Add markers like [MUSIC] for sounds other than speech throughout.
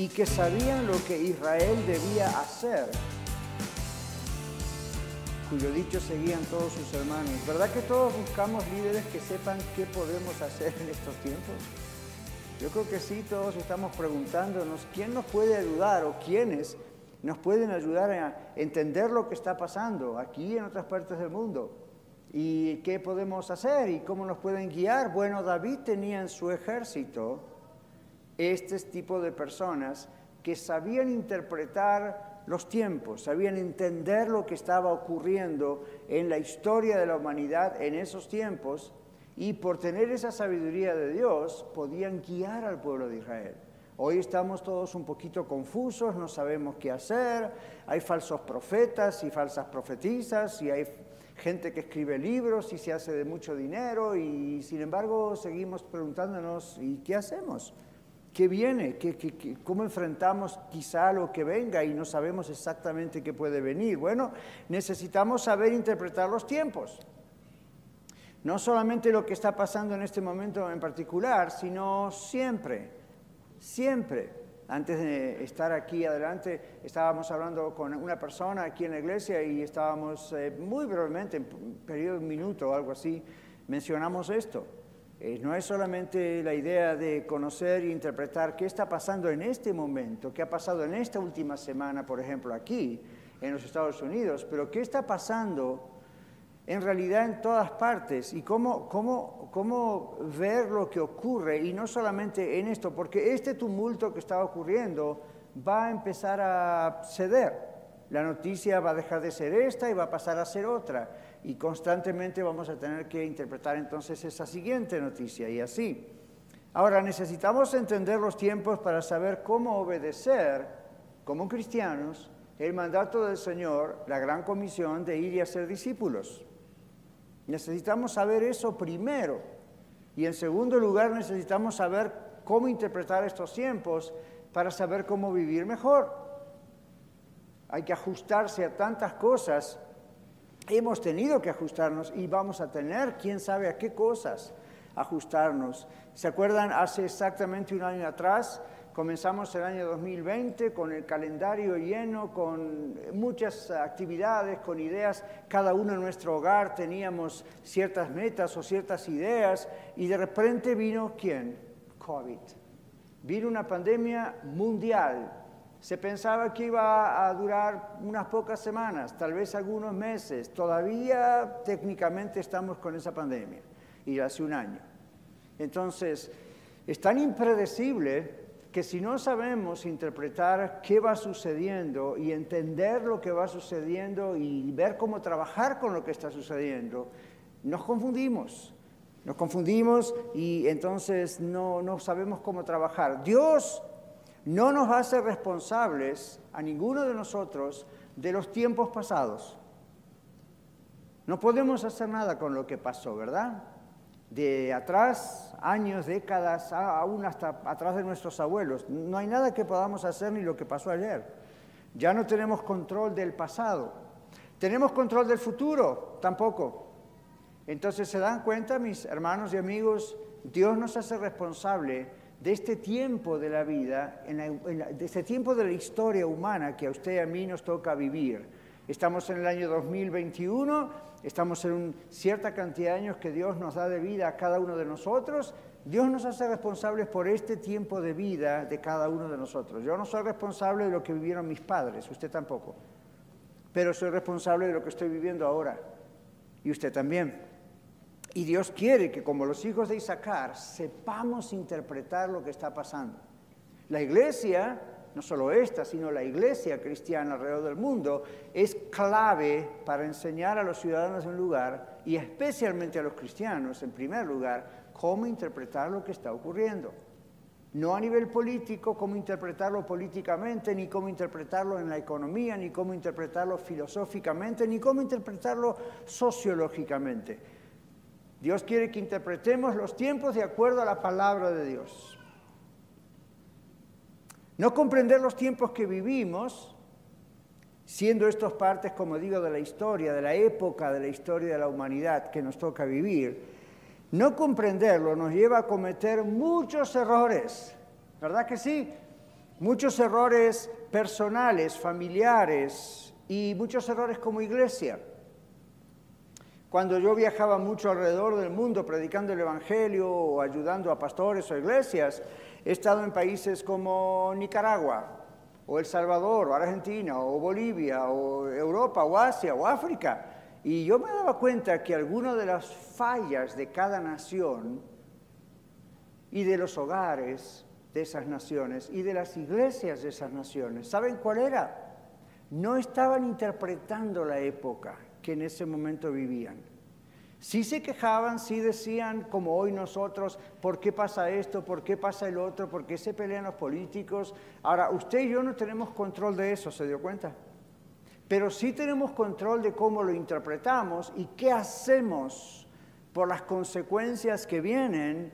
Y que sabían lo que Israel debía hacer, cuyo dicho seguían todos sus hermanos. ¿Verdad que todos buscamos líderes que sepan qué podemos hacer en estos tiempos? Yo creo que sí, todos estamos preguntándonos quién nos puede ayudar o quiénes nos pueden ayudar a entender lo que está pasando aquí y en otras partes del mundo. ¿Y qué podemos hacer? ¿Y cómo nos pueden guiar? Bueno, David tenía en su ejército este tipo de personas que sabían interpretar los tiempos, sabían entender lo que estaba ocurriendo en la historia de la humanidad en esos tiempos y por tener esa sabiduría de Dios podían guiar al pueblo de Israel. Hoy estamos todos un poquito confusos, no sabemos qué hacer, hay falsos profetas y falsas profetizas y hay gente que escribe libros y se hace de mucho dinero y sin embargo seguimos preguntándonos ¿y qué hacemos? ¿Qué viene? ¿Qué, cómo enfrentamos quizá lo que venga y no sabemos exactamente qué puede venir? Bueno, necesitamos saber interpretar los tiempos. No solamente lo que está pasando en este momento en particular, sino siempre. Siempre, antes de estar aquí adelante, estábamos hablando con una persona aquí en la iglesia y estábamos eh, muy brevemente, en un periodo de un minuto o algo así, mencionamos esto. Eh, no es solamente la idea de conocer e interpretar qué está pasando en este momento, qué ha pasado en esta última semana, por ejemplo, aquí en los Estados Unidos, pero qué está pasando en realidad en todas partes y cómo, cómo, cómo ver lo que ocurre y no solamente en esto, porque este tumulto que está ocurriendo va a empezar a ceder. La noticia va a dejar de ser esta y va a pasar a ser otra. Y constantemente vamos a tener que interpretar entonces esa siguiente noticia y así. Ahora necesitamos entender los tiempos para saber cómo obedecer como cristianos el mandato del Señor, la gran comisión de ir y hacer discípulos. Necesitamos saber eso primero. Y en segundo lugar, necesitamos saber cómo interpretar estos tiempos para saber cómo vivir mejor. Hay que ajustarse a tantas cosas. Hemos tenido que ajustarnos y vamos a tener, quién sabe a qué cosas ajustarnos. ¿Se acuerdan hace exactamente un año atrás? Comenzamos el año 2020 con el calendario lleno, con muchas actividades, con ideas. Cada uno en nuestro hogar teníamos ciertas metas o ciertas ideas y de repente vino quién? COVID. Vino una pandemia mundial. Se pensaba que iba a durar unas pocas semanas, tal vez algunos meses. Todavía técnicamente estamos con esa pandemia y hace un año. Entonces, es tan impredecible que si no sabemos interpretar qué va sucediendo y entender lo que va sucediendo y ver cómo trabajar con lo que está sucediendo, nos confundimos. Nos confundimos y entonces no, no sabemos cómo trabajar. Dios no nos hace responsables a ninguno de nosotros de los tiempos pasados. No podemos hacer nada con lo que pasó, ¿verdad? de atrás, años, décadas, aún hasta atrás de nuestros abuelos. No hay nada que podamos hacer ni lo que pasó ayer. Ya no tenemos control del pasado. ¿Tenemos control del futuro? Tampoco. Entonces, ¿se dan cuenta, mis hermanos y amigos? Dios nos hace responsable de este tiempo de la vida, de este tiempo de la historia humana que a usted y a mí nos toca vivir. Estamos en el año 2021 estamos en una cierta cantidad de años que Dios nos da de vida a cada uno de nosotros, Dios nos hace responsables por este tiempo de vida de cada uno de nosotros. Yo no soy responsable de lo que vivieron mis padres, usted tampoco, pero soy responsable de lo que estoy viviendo ahora, y usted también. Y Dios quiere que como los hijos de Isaacar sepamos interpretar lo que está pasando. La iglesia no solo esta, sino la iglesia cristiana alrededor del mundo, es clave para enseñar a los ciudadanos de un lugar, y especialmente a los cristianos en primer lugar, cómo interpretar lo que está ocurriendo. No a nivel político, cómo interpretarlo políticamente, ni cómo interpretarlo en la economía, ni cómo interpretarlo filosóficamente, ni cómo interpretarlo sociológicamente. Dios quiere que interpretemos los tiempos de acuerdo a la palabra de Dios. No comprender los tiempos que vivimos, siendo estos partes, como digo, de la historia, de la época de la historia de la humanidad que nos toca vivir, no comprenderlo nos lleva a cometer muchos errores, ¿verdad que sí? Muchos errores personales, familiares y muchos errores como iglesia. Cuando yo viajaba mucho alrededor del mundo predicando el Evangelio o ayudando a pastores o iglesias, he estado en países como Nicaragua, o El Salvador, o Argentina, o Bolivia, o Europa, o Asia, o África. Y yo me daba cuenta que algunas de las fallas de cada nación y de los hogares de esas naciones y de las iglesias de esas naciones, ¿saben cuál era? No estaban interpretando la época que en ese momento vivían. Sí se quejaban, sí decían, como hoy nosotros, ¿por qué pasa esto? ¿Por qué pasa el otro? ¿Por qué se pelean los políticos? Ahora, usted y yo no tenemos control de eso, ¿se dio cuenta? pero sí tenemos control de cómo lo interpretamos y qué hacemos por las consecuencias que vienen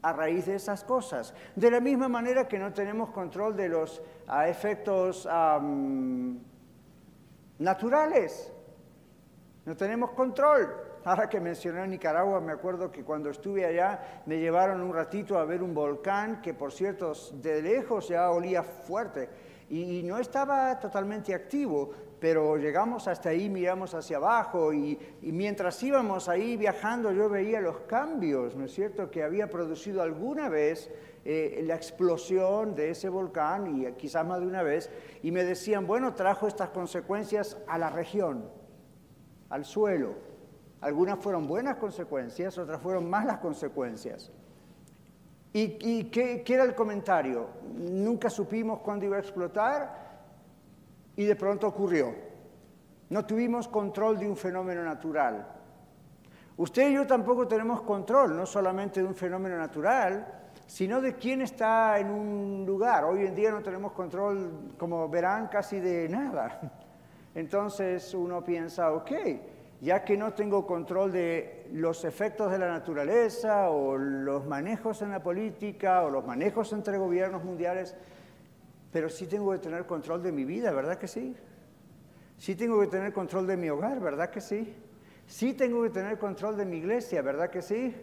a raíz de esas cosas. De la misma manera que no tenemos control de los ah, efectos naturales. No tenemos control. Ahora que mencioné Nicaragua, me acuerdo que cuando estuve allá me llevaron un ratito a ver un volcán que por cierto de lejos ya olía fuerte y no estaba totalmente activo, pero llegamos hasta ahí, miramos hacia abajo y, mientras íbamos ahí viajando yo veía los cambios, ¿no es cierto?, que había producido alguna vez eh, la explosión de ese volcán y quizás más de una vez, y me decían, bueno, trajo estas consecuencias a la región, al suelo. Algunas fueron buenas consecuencias, otras fueron malas consecuencias. ¿Y, qué, qué era el comentario? Nunca supimos cuándo iba a explotar y de pronto ocurrió. No tuvimos control de un fenómeno natural. Usted y yo tampoco tenemos control, no solamente de un fenómeno natural, sino de quién está en un lugar. Hoy en día no tenemos control, como verán, casi de nada. Entonces uno piensa, ok, ya que no tengo control de los efectos de la naturaleza o los manejos en la política o los manejos entre gobiernos mundiales, pero sí tengo que tener control de mi vida, ¿verdad que sí? Sí tengo que tener control de mi hogar, ¿verdad que sí? Sí tengo que tener control de mi iglesia, ¿verdad que sí?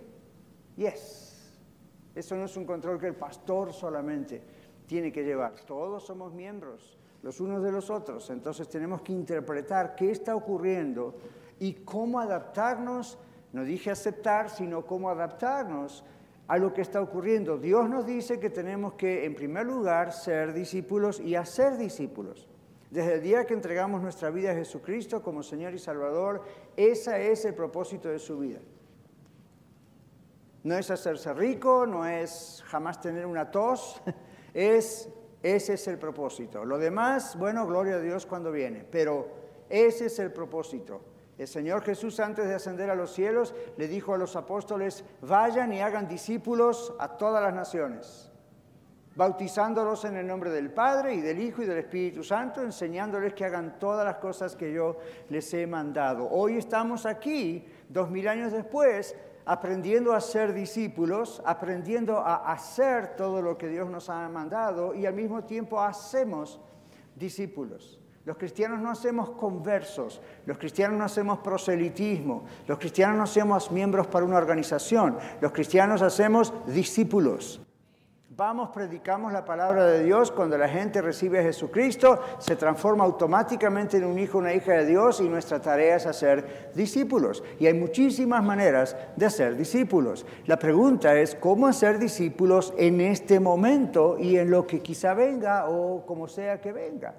Yes. Eso no es un control que el pastor solamente tiene que llevar. Todos somos miembros los unos de los otros, entonces tenemos que interpretar qué está ocurriendo y cómo adaptarnos, no dije aceptar, sino cómo adaptarnos a lo que está ocurriendo. Dios nos dice que tenemos que, en primer lugar, ser discípulos y hacer discípulos. Desde el día que entregamos nuestra vida a Jesucristo como Señor y Salvador, ese es el propósito de su vida. No es hacerse rico, no es jamás tener una tos, [LAUGHS] es, ese es el propósito. Lo demás, bueno, gloria a Dios cuando viene, pero ese es el propósito. El Señor Jesús antes de ascender a los cielos le dijo a los apóstoles, vayan y hagan discípulos a todas las naciones, bautizándolos en el nombre del Padre y del Hijo y del Espíritu Santo, enseñándoles que hagan todas las cosas que yo les he mandado. Hoy estamos aquí, dos mil años después, aprendiendo a ser discípulos, aprendiendo a hacer todo lo que Dios nos ha mandado y al mismo tiempo hacemos discípulos. Los cristianos no hacemos conversos, los cristianos no hacemos proselitismo, los cristianos no hacemos miembros para una organización, los cristianos hacemos discípulos. Vamos, predicamos la palabra de Dios, cuando la gente recibe a Jesucristo, se transforma automáticamente en un hijo, una hija de Dios y nuestra tarea es hacer discípulos. Y hay muchísimas maneras de hacer discípulos. La pregunta es, ¿cómo hacer discípulos en este momento y en lo que quizá venga o como sea que venga?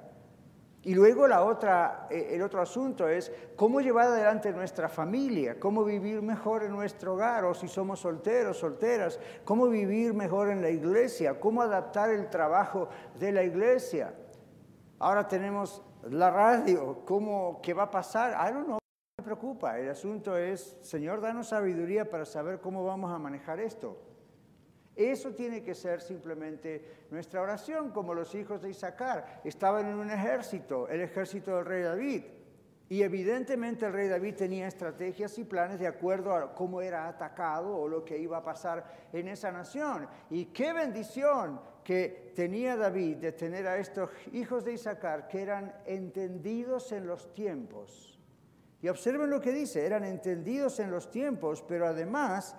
Y luego la otra, eh, el otro asunto es cómo llevar adelante nuestra familia, cómo vivir mejor en nuestro hogar, o si somos solteros, solteras, cómo vivir mejor en la iglesia, cómo adaptar el trabajo de la iglesia. Ahora tenemos la radio, ¿cómo, ¿qué va a pasar? I don't know, no me preocupa. El asunto es, Señor, danos sabiduría para saber cómo vamos a manejar esto. Eso tiene que ser simplemente nuestra oración, como los hijos de Isaacar. Estaban en un ejército, el ejército del rey David. Y evidentemente el rey David tenía estrategias y planes de acuerdo a cómo era atacado o lo que iba a pasar en esa nación. Y qué bendición que tenía David de tener a estos hijos de Isaacar que eran entendidos en los tiempos. Y observen lo que dice, eran entendidos en los tiempos, pero además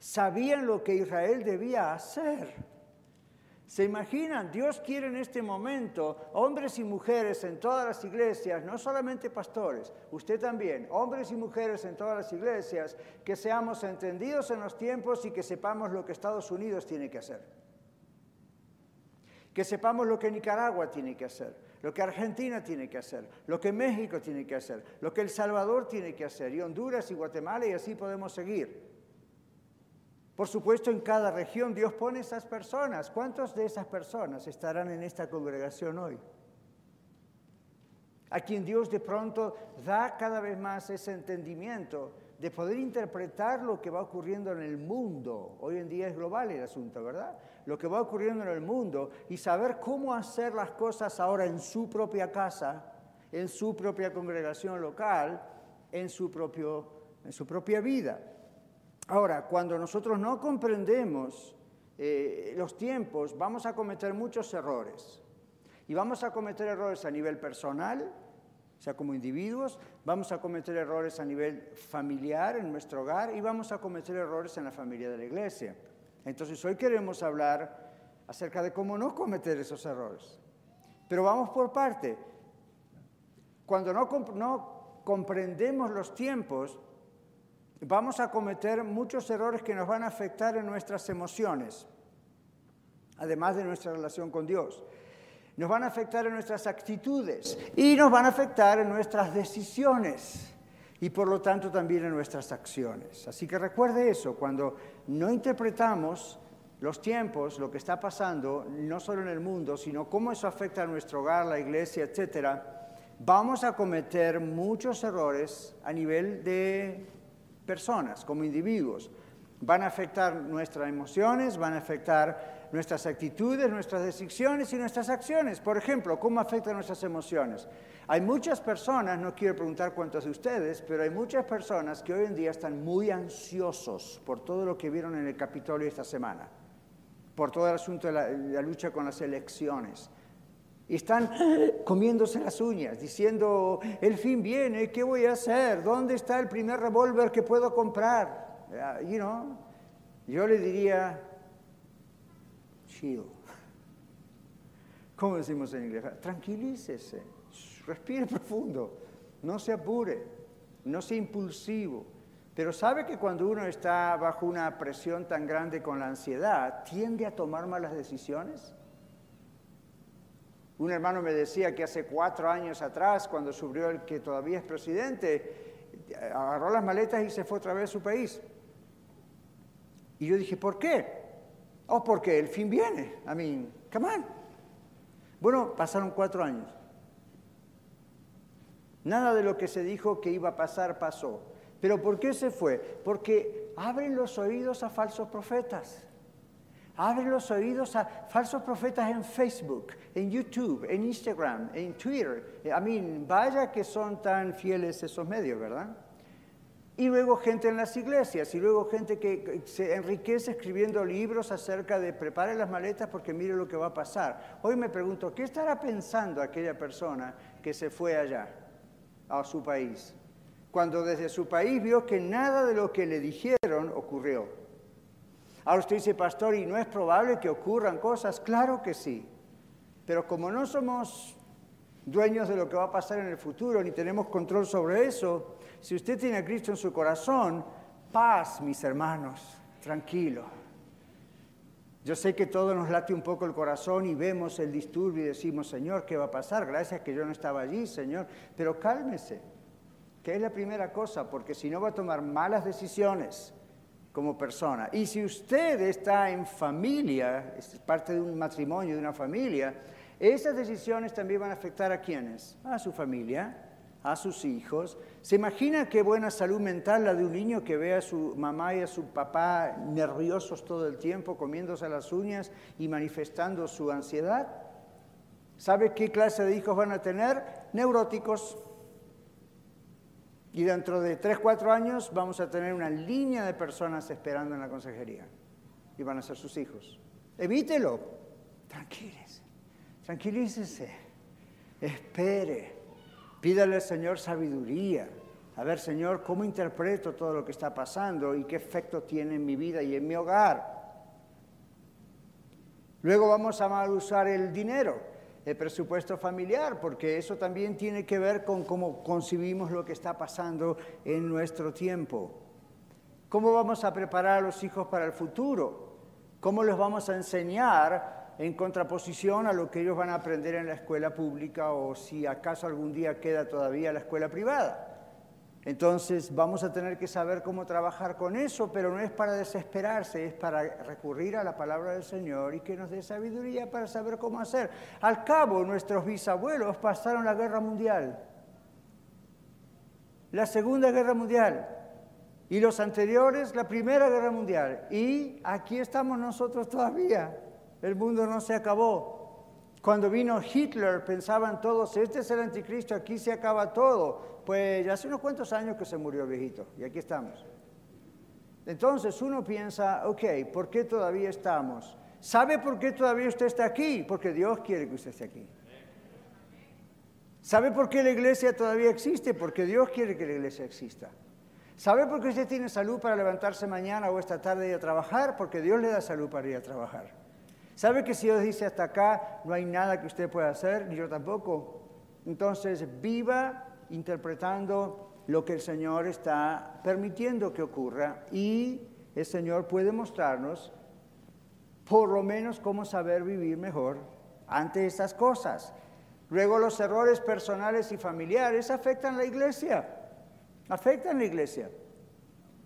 sabían lo que Israel debía hacer. ¿Se imaginan? Dios quiere en este momento hombres y mujeres en todas las iglesias, no solamente pastores, usted también, hombres y mujeres en todas las iglesias, que seamos entendidos en los tiempos y que sepamos lo que Estados Unidos tiene que hacer. Que sepamos lo que Nicaragua tiene que hacer, lo que Argentina tiene que hacer, lo que México tiene que hacer, lo que El Salvador tiene que hacer, y Honduras y Guatemala, y así podemos seguir. Por supuesto, en cada región Dios pone esas personas. ¿Cuántas de esas personas estarán en esta congregación hoy? A quien Dios de pronto da cada vez más ese entendimiento de poder interpretar lo que va ocurriendo en el mundo. Hoy en día es global el asunto, ¿verdad? Lo que va ocurriendo en el mundo y saber cómo hacer las cosas ahora en su propia casa, en su propia congregación local, en su, propio, en su propia vida. Ahora, cuando nosotros no comprendemos eh, los tiempos, vamos a cometer muchos errores. Y vamos a cometer errores a nivel personal, o sea, como individuos, vamos a cometer errores a nivel familiar en nuestro hogar y vamos a cometer errores en la familia de la iglesia. Entonces, hoy queremos hablar acerca de cómo no cometer esos errores. Pero vamos por parte. Cuando no, no comprendemos los tiempos, vamos a cometer muchos errores que nos van a afectar en nuestras emociones, además de nuestra relación con Dios. Nos van a afectar en nuestras actitudes y nos van a afectar en nuestras decisiones y por lo tanto también en nuestras acciones. Así que recuerde eso, cuando no interpretamos los tiempos, lo que está pasando, no solo en el mundo, sino cómo eso afecta a nuestro hogar, la iglesia, etcétera, vamos a cometer muchos errores a nivel de personas, como individuos. Van a afectar nuestras emociones, van a afectar nuestras actitudes, nuestras decisiones y nuestras acciones. Por ejemplo, ¿cómo afectan nuestras emociones? Hay muchas personas, no quiero preguntar cuántos de ustedes, pero hay muchas personas que hoy en día están muy ansiosos por todo lo que vieron en el Capitolio esta semana, por todo el asunto de la, lucha con las elecciones. Y están [GASPS] comiéndose las uñas, diciendo, el fin viene, ¿qué voy a hacer? ¿Dónde está el primer revólver que puedo comprar? You know, yo le diría, chill. [LAUGHS] ¿Cómo decimos en inglés? Tranquilícese, respire profundo, no se apure, no sea impulsivo. Pero sabe que cuando uno está bajo una presión tan grande con la ansiedad, tiende a tomar malas decisiones. Un hermano me decía que hace cuatro años atrás, cuando subió el que todavía es presidente, agarró las maletas y se fue otra vez a su país. Y yo dije, ¿por qué? Oh, porque el fin viene. I mean, come on. Bueno, pasaron cuatro años. Nada de lo que se dijo que iba a pasar pasó. ¿Pero por qué se fue? Porque abren los oídos a falsos profetas. Abre los oídos a falsos profetas en Facebook, en YouTube, en Instagram, en Twitter. I mean, vaya que son tan fieles esos medios, ¿verdad? Y luego gente en las iglesias, y luego gente que se enriquece escribiendo libros acerca de prepare las maletas porque mire lo que va a pasar. Hoy me pregunto, ¿qué estará pensando aquella persona que se fue allá, a su país? Cuando desde su país vio que nada de lo que le dijeron ocurrió. Ahora usted dice, pastor, ¿y no es probable que ocurran cosas? Claro que sí. Pero como no somos dueños de lo que va a pasar en el futuro, ni tenemos control sobre eso, si usted tiene a Cristo en su corazón, paz, mis hermanos, tranquilo. Yo sé que todo nos late un poco el corazón y vemos el disturbio y decimos, Señor, ¿qué va a pasar? Gracias que yo no estaba allí, Señor. Pero cálmese, que es la primera cosa, porque si no va a tomar malas decisiones como persona. Y si usted está en familia, es parte de un matrimonio, de una familia, esas decisiones también van a afectar a quienes, a su familia. a sus hijos. ¿Se imagina qué buena salud mental la de un niño que ve a su mamá y a su papá nerviosos todo el tiempo, comiéndose las uñas y manifestando su ansiedad? ¿Sabe qué clase de hijos van a tener? Neuróticos. Y dentro de 3, 4 años vamos a tener una línea de personas esperando en la consejería. Y van a ser sus hijos. Evítelo. Tranquilícese. Tranquilícese. Espere. Pídale al Señor sabiduría. A ver, Señor, ¿cómo interpreto todo lo que está pasando y qué efecto tiene en mi vida y en mi hogar? Luego vamos a mal usar el dinero el presupuesto familiar, porque eso también tiene que ver con cómo concibimos lo que está pasando en nuestro tiempo. ¿Cómo vamos a preparar a los hijos para el futuro? ¿Cómo les vamos a enseñar en contraposición a lo que ellos van a aprender en la escuela pública o si acaso algún día queda todavía la escuela privada? Entonces vamos a tener que saber cómo trabajar con eso, pero no es para desesperarse, es para recurrir a la palabra del Señor y que nos dé sabiduría para saber cómo hacer. Al cabo, nuestros bisabuelos pasaron la guerra mundial, la Segunda Guerra Mundial y los anteriores la Primera Guerra Mundial. Y aquí estamos nosotros todavía. El mundo no se acabó. Cuando vino Hitler pensaban todos, este es el anticristo, aquí se acaba todo. Pues hace unos cuantos años que se murió viejito y aquí estamos. Entonces uno piensa, ok, ¿por qué todavía estamos? ¿Sabe por qué todavía usted está aquí? Porque Dios quiere que usted esté aquí. ¿Sabe por qué la iglesia todavía existe? Porque Dios quiere que la iglesia exista. ¿Sabe por qué usted tiene salud para levantarse mañana o esta tarde y a trabajar? Porque Dios le da salud para ir a trabajar. ¿Sabe que si Dios dice hasta acá no hay nada que usted pueda hacer, ni yo tampoco? Entonces viva interpretando lo que el Señor está permitiendo que ocurra y el Señor puede mostrarnos por lo menos cómo saber vivir mejor ante estas cosas. Luego los errores personales y familiares afectan a la iglesia, afectan a la iglesia.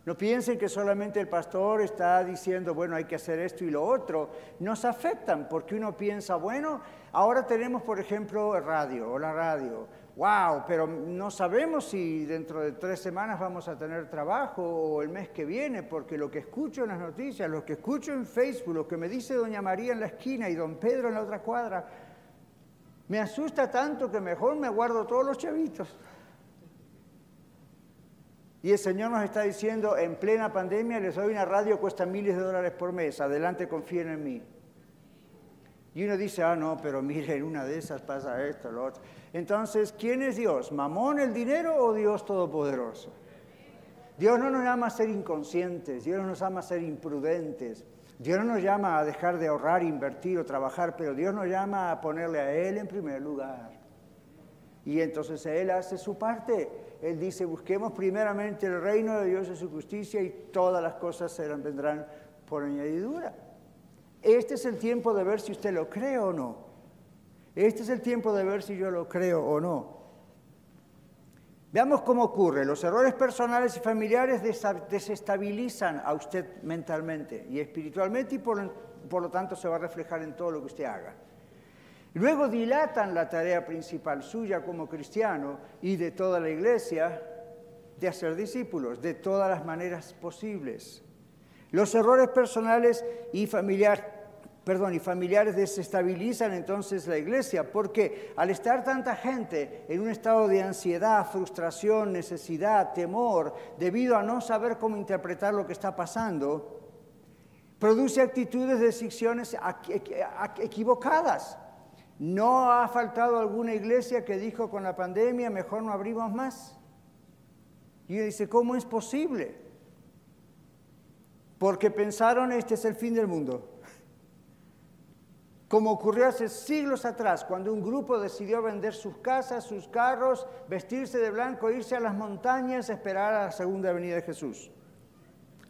No piensen que solamente el pastor está diciendo, bueno, hay que hacer esto y lo otro. Nos afectan porque uno piensa, bueno, ahora tenemos, por ejemplo, radio o la radio. Wow, pero no sabemos si dentro de tres semanas vamos a tener trabajo o el mes que viene, porque lo que escucho en las noticias, lo que escucho en Facebook, lo que me dice doña María en la esquina y don Pedro en la otra cuadra, me asusta tanto que mejor me guardo todos los chavitos. Y el Señor nos está diciendo, en plena pandemia les doy una radio, cuesta miles de dólares por mes, adelante confíen en mí. Y uno dice, ah, no, pero mire, en una de esas pasa esto, lo otro. Entonces, ¿quién es Dios? ¿Mamón el dinero o Dios Todopoderoso? Dios no nos llama a ser inconscientes, Dios no nos llama a ser imprudentes, Dios no nos llama a dejar de ahorrar, invertir o trabajar, pero Dios nos llama a ponerle a Él en primer lugar. Y entonces Él hace su parte. Él dice, busquemos primeramente el reino de Dios y su justicia y todas las cosas serán, vendrán por añadidura. Este es el tiempo de ver si usted lo cree o no. Este es el tiempo de ver si yo lo creo o no. Veamos cómo ocurre. Los errores personales y familiares desestabilizan a usted mentalmente y espiritualmente y por, por lo tanto se va a reflejar en todo lo que usted haga. Luego dilatan la tarea principal suya como cristiano y de toda la iglesia de hacer discípulos de todas las maneras posibles. Los errores personales y, familiares desestabilizan entonces la iglesia porque al estar tanta gente en un estado de ansiedad, frustración, necesidad, temor, debido a no saber cómo interpretar lo que está pasando, produce actitudes, decisiones equivocadas. ¿No ha faltado alguna iglesia que dijo con la pandemia, mejor no abrimos más? Y dice, ¿cómo es posible? Porque pensaron, este es el fin del mundo. Como ocurrió hace siglos atrás, cuando un grupo decidió vender sus casas, sus carros, vestirse de blanco, irse a las montañas, esperar a la segunda venida de Jesús.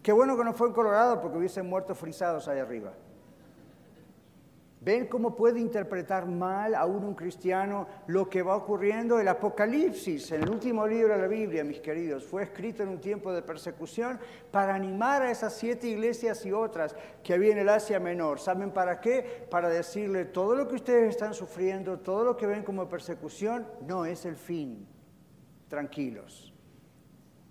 Qué bueno que no fue en Colorado porque hubiesen muerto frisados ahí arriba. ¿Ven cómo puede interpretar mal aún un cristiano lo que va ocurriendo? El Apocalipsis, el último libro de la Biblia, mis queridos, fue escrito en un tiempo de persecución para animar a esas siete iglesias y otras que había en el Asia Menor. ¿Saben para qué? Para decirle, todo lo que ustedes están sufriendo, todo lo que ven como persecución, no es el fin. tranquilos.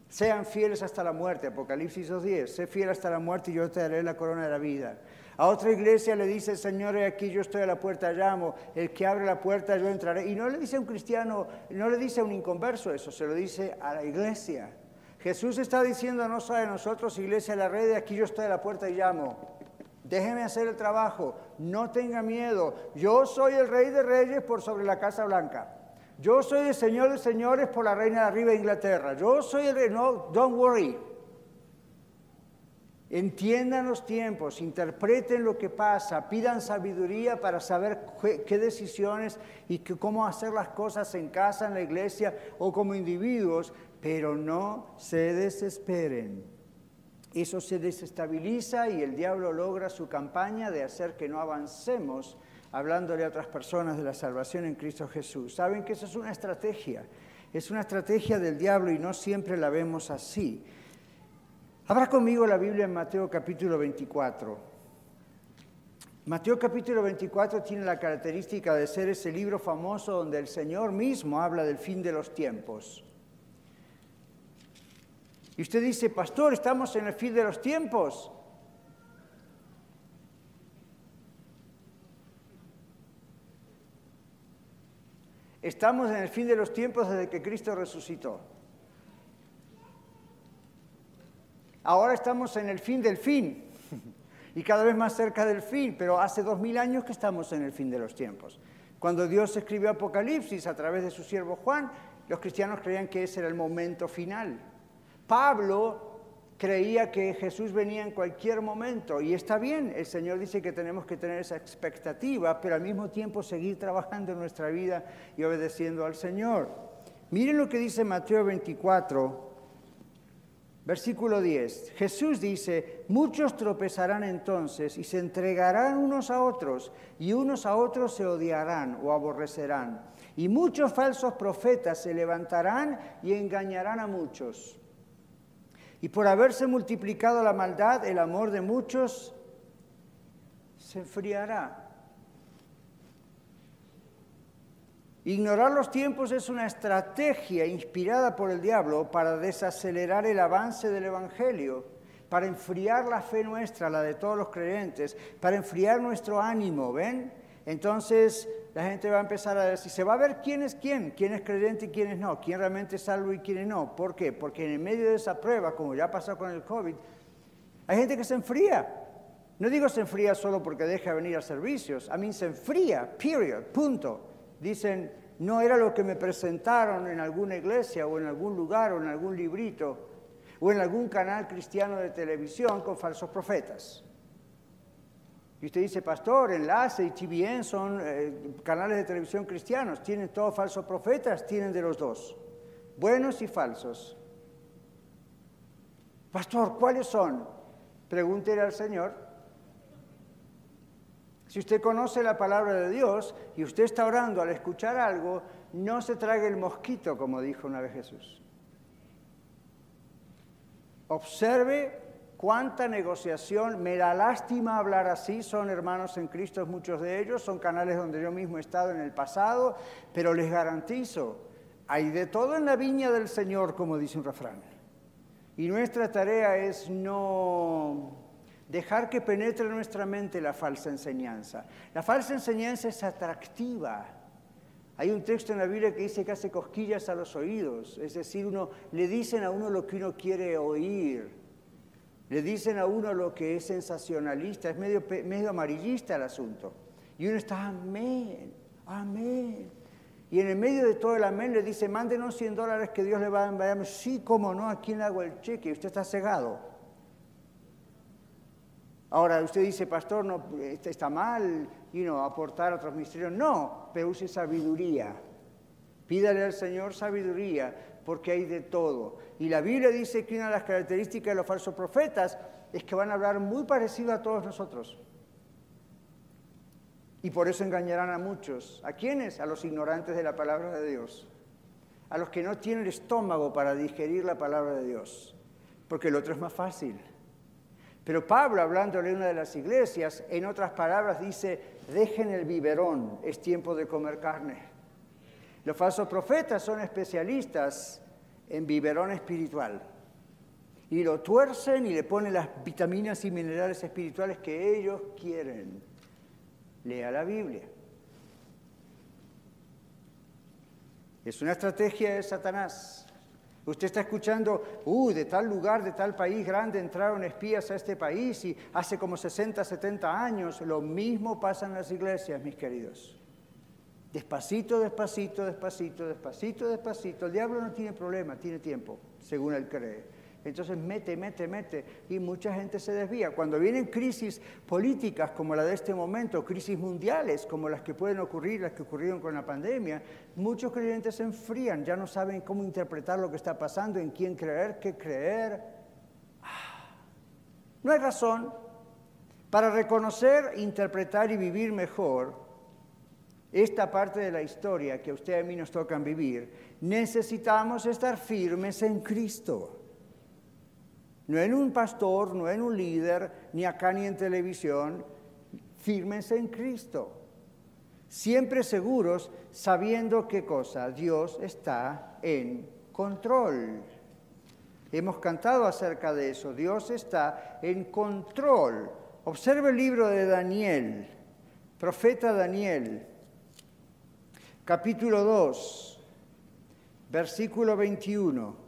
Sean fieles hasta la muerte, Apocalipsis 2.10, sé fiel hasta la muerte y yo te daré la corona de la vida. A otra iglesia le dice, Señor, aquí yo estoy a la puerta, llamo, el que abre la puerta yo entraré. Y no le dice a un cristiano, no le dice a un inconverso eso, se lo dice a la iglesia. Jesús está diciendo, no sabe nosotros, iglesia de la red, aquí yo estoy a la puerta y llamo. Déjeme hacer el trabajo, no tenga miedo. Yo soy el rey de reyes por sobre la Casa Blanca. Yo soy el señor de señores por la reina de arriba de Inglaterra. Yo soy el rey, no, don't worry. Entiendan los tiempos, interpreten lo que pasa, pidan sabiduría para saber qué, decisiones y cómo hacer las cosas en casa, en la iglesia o como individuos, pero no se desesperen. Eso se desestabiliza y el diablo logra su campaña de hacer que no avancemos hablándole a otras personas de la salvación en Cristo Jesús. Saben que eso es una estrategia, es una estrategia del diablo y no siempre la vemos así. Abra conmigo la Biblia en Mateo capítulo 24. Mateo capítulo 24 tiene la característica de ser ese libro famoso donde el Señor mismo habla del fin de los tiempos. Y usted dice, pastor, estamos en el fin de los tiempos. Estamos en el fin de los tiempos desde que Cristo resucitó. Ahora estamos en el fin del fin y cada vez más cerca del fin, pero hace dos mil años que estamos en el fin de los tiempos. Cuando Dios escribió Apocalipsis a través de su siervo Juan, los cristianos creían que ese era el momento final. Pablo creía que Jesús venía en cualquier momento y está bien, el Señor dice que tenemos que tener esa expectativa, pero al mismo tiempo seguir trabajando en nuestra vida y obedeciendo al Señor. Miren lo que dice Mateo 24, Versículo 10. Jesús dice, muchos tropezarán entonces y se entregarán unos a otros y unos a otros se odiarán o aborrecerán. Y muchos falsos profetas se levantarán y engañarán a muchos. Y por haberse multiplicado la maldad, el amor de muchos se enfriará. Ignorar los tiempos es una estrategia inspirada por el diablo para desacelerar el avance del Evangelio, para enfriar la fe nuestra, la de todos los creyentes, para enfriar nuestro ánimo, ¿ven? Entonces la gente va a empezar a decir, se va a ver quién es quién, quién es creyente y quién es no, quién realmente es salvo y quién no. ¿Por qué? Porque en el medio de esa prueba, como ya pasó con el COVID, hay gente que se enfría. No digo se enfría solo porque deja de venir a servicios, a mí se enfría, period, punto dicen, no era lo que me presentaron en alguna iglesia o en algún lugar o en algún librito o en algún canal cristiano de televisión con falsos profetas. Y usted dice, pastor, Enlace y TVN son eh, canales de televisión cristianos, tienen todos falsos profetas, tienen de los dos, buenos y falsos. Pastor, ¿cuáles son? Pregúntele al Señor si usted conoce la palabra de Dios y usted está orando al escuchar algo, no se trague el mosquito, como dijo una vez Jesús. Observe cuánta negociación, me da lástima hablar así, son hermanos en Cristo muchos de ellos, son canales donde yo mismo he estado en el pasado, pero les garantizo, hay de todo en la viña del Señor, como dice un refrán. Y nuestra tarea es no dejar que penetre en nuestra mente la falsa enseñanza. La falsa enseñanza es atractiva. Hay un texto en la Biblia que dice que hace cosquillas a los oídos, es decir, uno, le dicen a uno lo que uno quiere oír, le dicen a uno lo que es sensacionalista, es medio, medio amarillista el asunto. Y uno está, amén, amén. Y en el medio de todo el amén le dice, mándenos 100 dólares que Dios le va a enviar. Sí, cómo no, ¿a quién hago el cheque? Usted está cegado. Ahora, usted dice, pastor, no, este está mal you know, aportar otros misterios. No, pero use sabiduría. Pídale al Señor sabiduría, porque hay de todo. Y la Biblia dice que una de las características de los falsos profetas es que van a hablar muy parecido a todos nosotros. Y por eso engañarán a muchos. ¿A quiénes? A los ignorantes de la palabra de Dios. A los que no tienen estómago para digerir la palabra de Dios. Porque el otro es más fácil. Pero Pablo, hablándole a una de las iglesias, en otras palabras dice, dejen el biberón, es tiempo de comer carne. Los falsos profetas son especialistas en biberón espiritual. Y lo tuercen y le ponen las vitaminas y minerales espirituales que ellos quieren. Lea la Biblia. Es una estrategia de Satanás. Usted está escuchando, uh, de tal lugar, de tal país grande entraron espías a este país y hace como 60, 70 años. Lo mismo pasa en las iglesias, mis queridos. Despacito, despacito, despacito, despacito, despacito. El diablo no tiene problema, tiene tiempo, según él cree. Entonces mete, mete, mete y mucha gente se desvía. Cuando vienen crisis políticas como la de este momento, crisis mundiales como las que pueden ocurrir, las que ocurrieron con la pandemia, muchos creyentes se enfrían, ya no saben cómo interpretar lo que está pasando, en quién creer, qué creer. Ah, no hay razón para reconocer, interpretar y vivir mejor esta parte de la historia que a usted y a mí nos tocan vivir. Necesitamos estar firmes en Cristo. No en un pastor, no en un líder, ni acá ni en televisión. Fírmense en Cristo. Siempre seguros, sabiendo qué cosa, Dios está en control. Hemos cantado acerca de eso. Dios está en control. Observe el libro de Daniel, profeta Daniel, capítulo 2, versículo 21.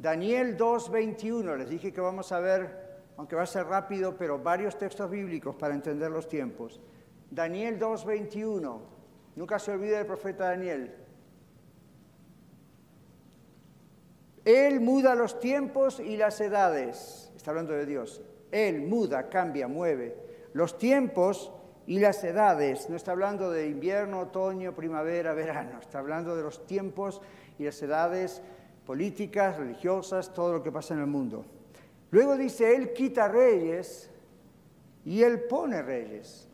Daniel 2.21, les dije que vamos a ver, aunque va a ser rápido, pero varios textos bíblicos para entender los tiempos. Daniel 2.21, nunca se olvide del profeta Daniel. Él muda los tiempos y las edades, está hablando de Dios. Él muda, cambia, mueve los tiempos y las edades. No está hablando de invierno, otoño, primavera, verano, está hablando de los tiempos y las edades políticas, religiosas, todo lo que pasa en el mundo. Luego dice, Él quita reyes y Él pone reyes.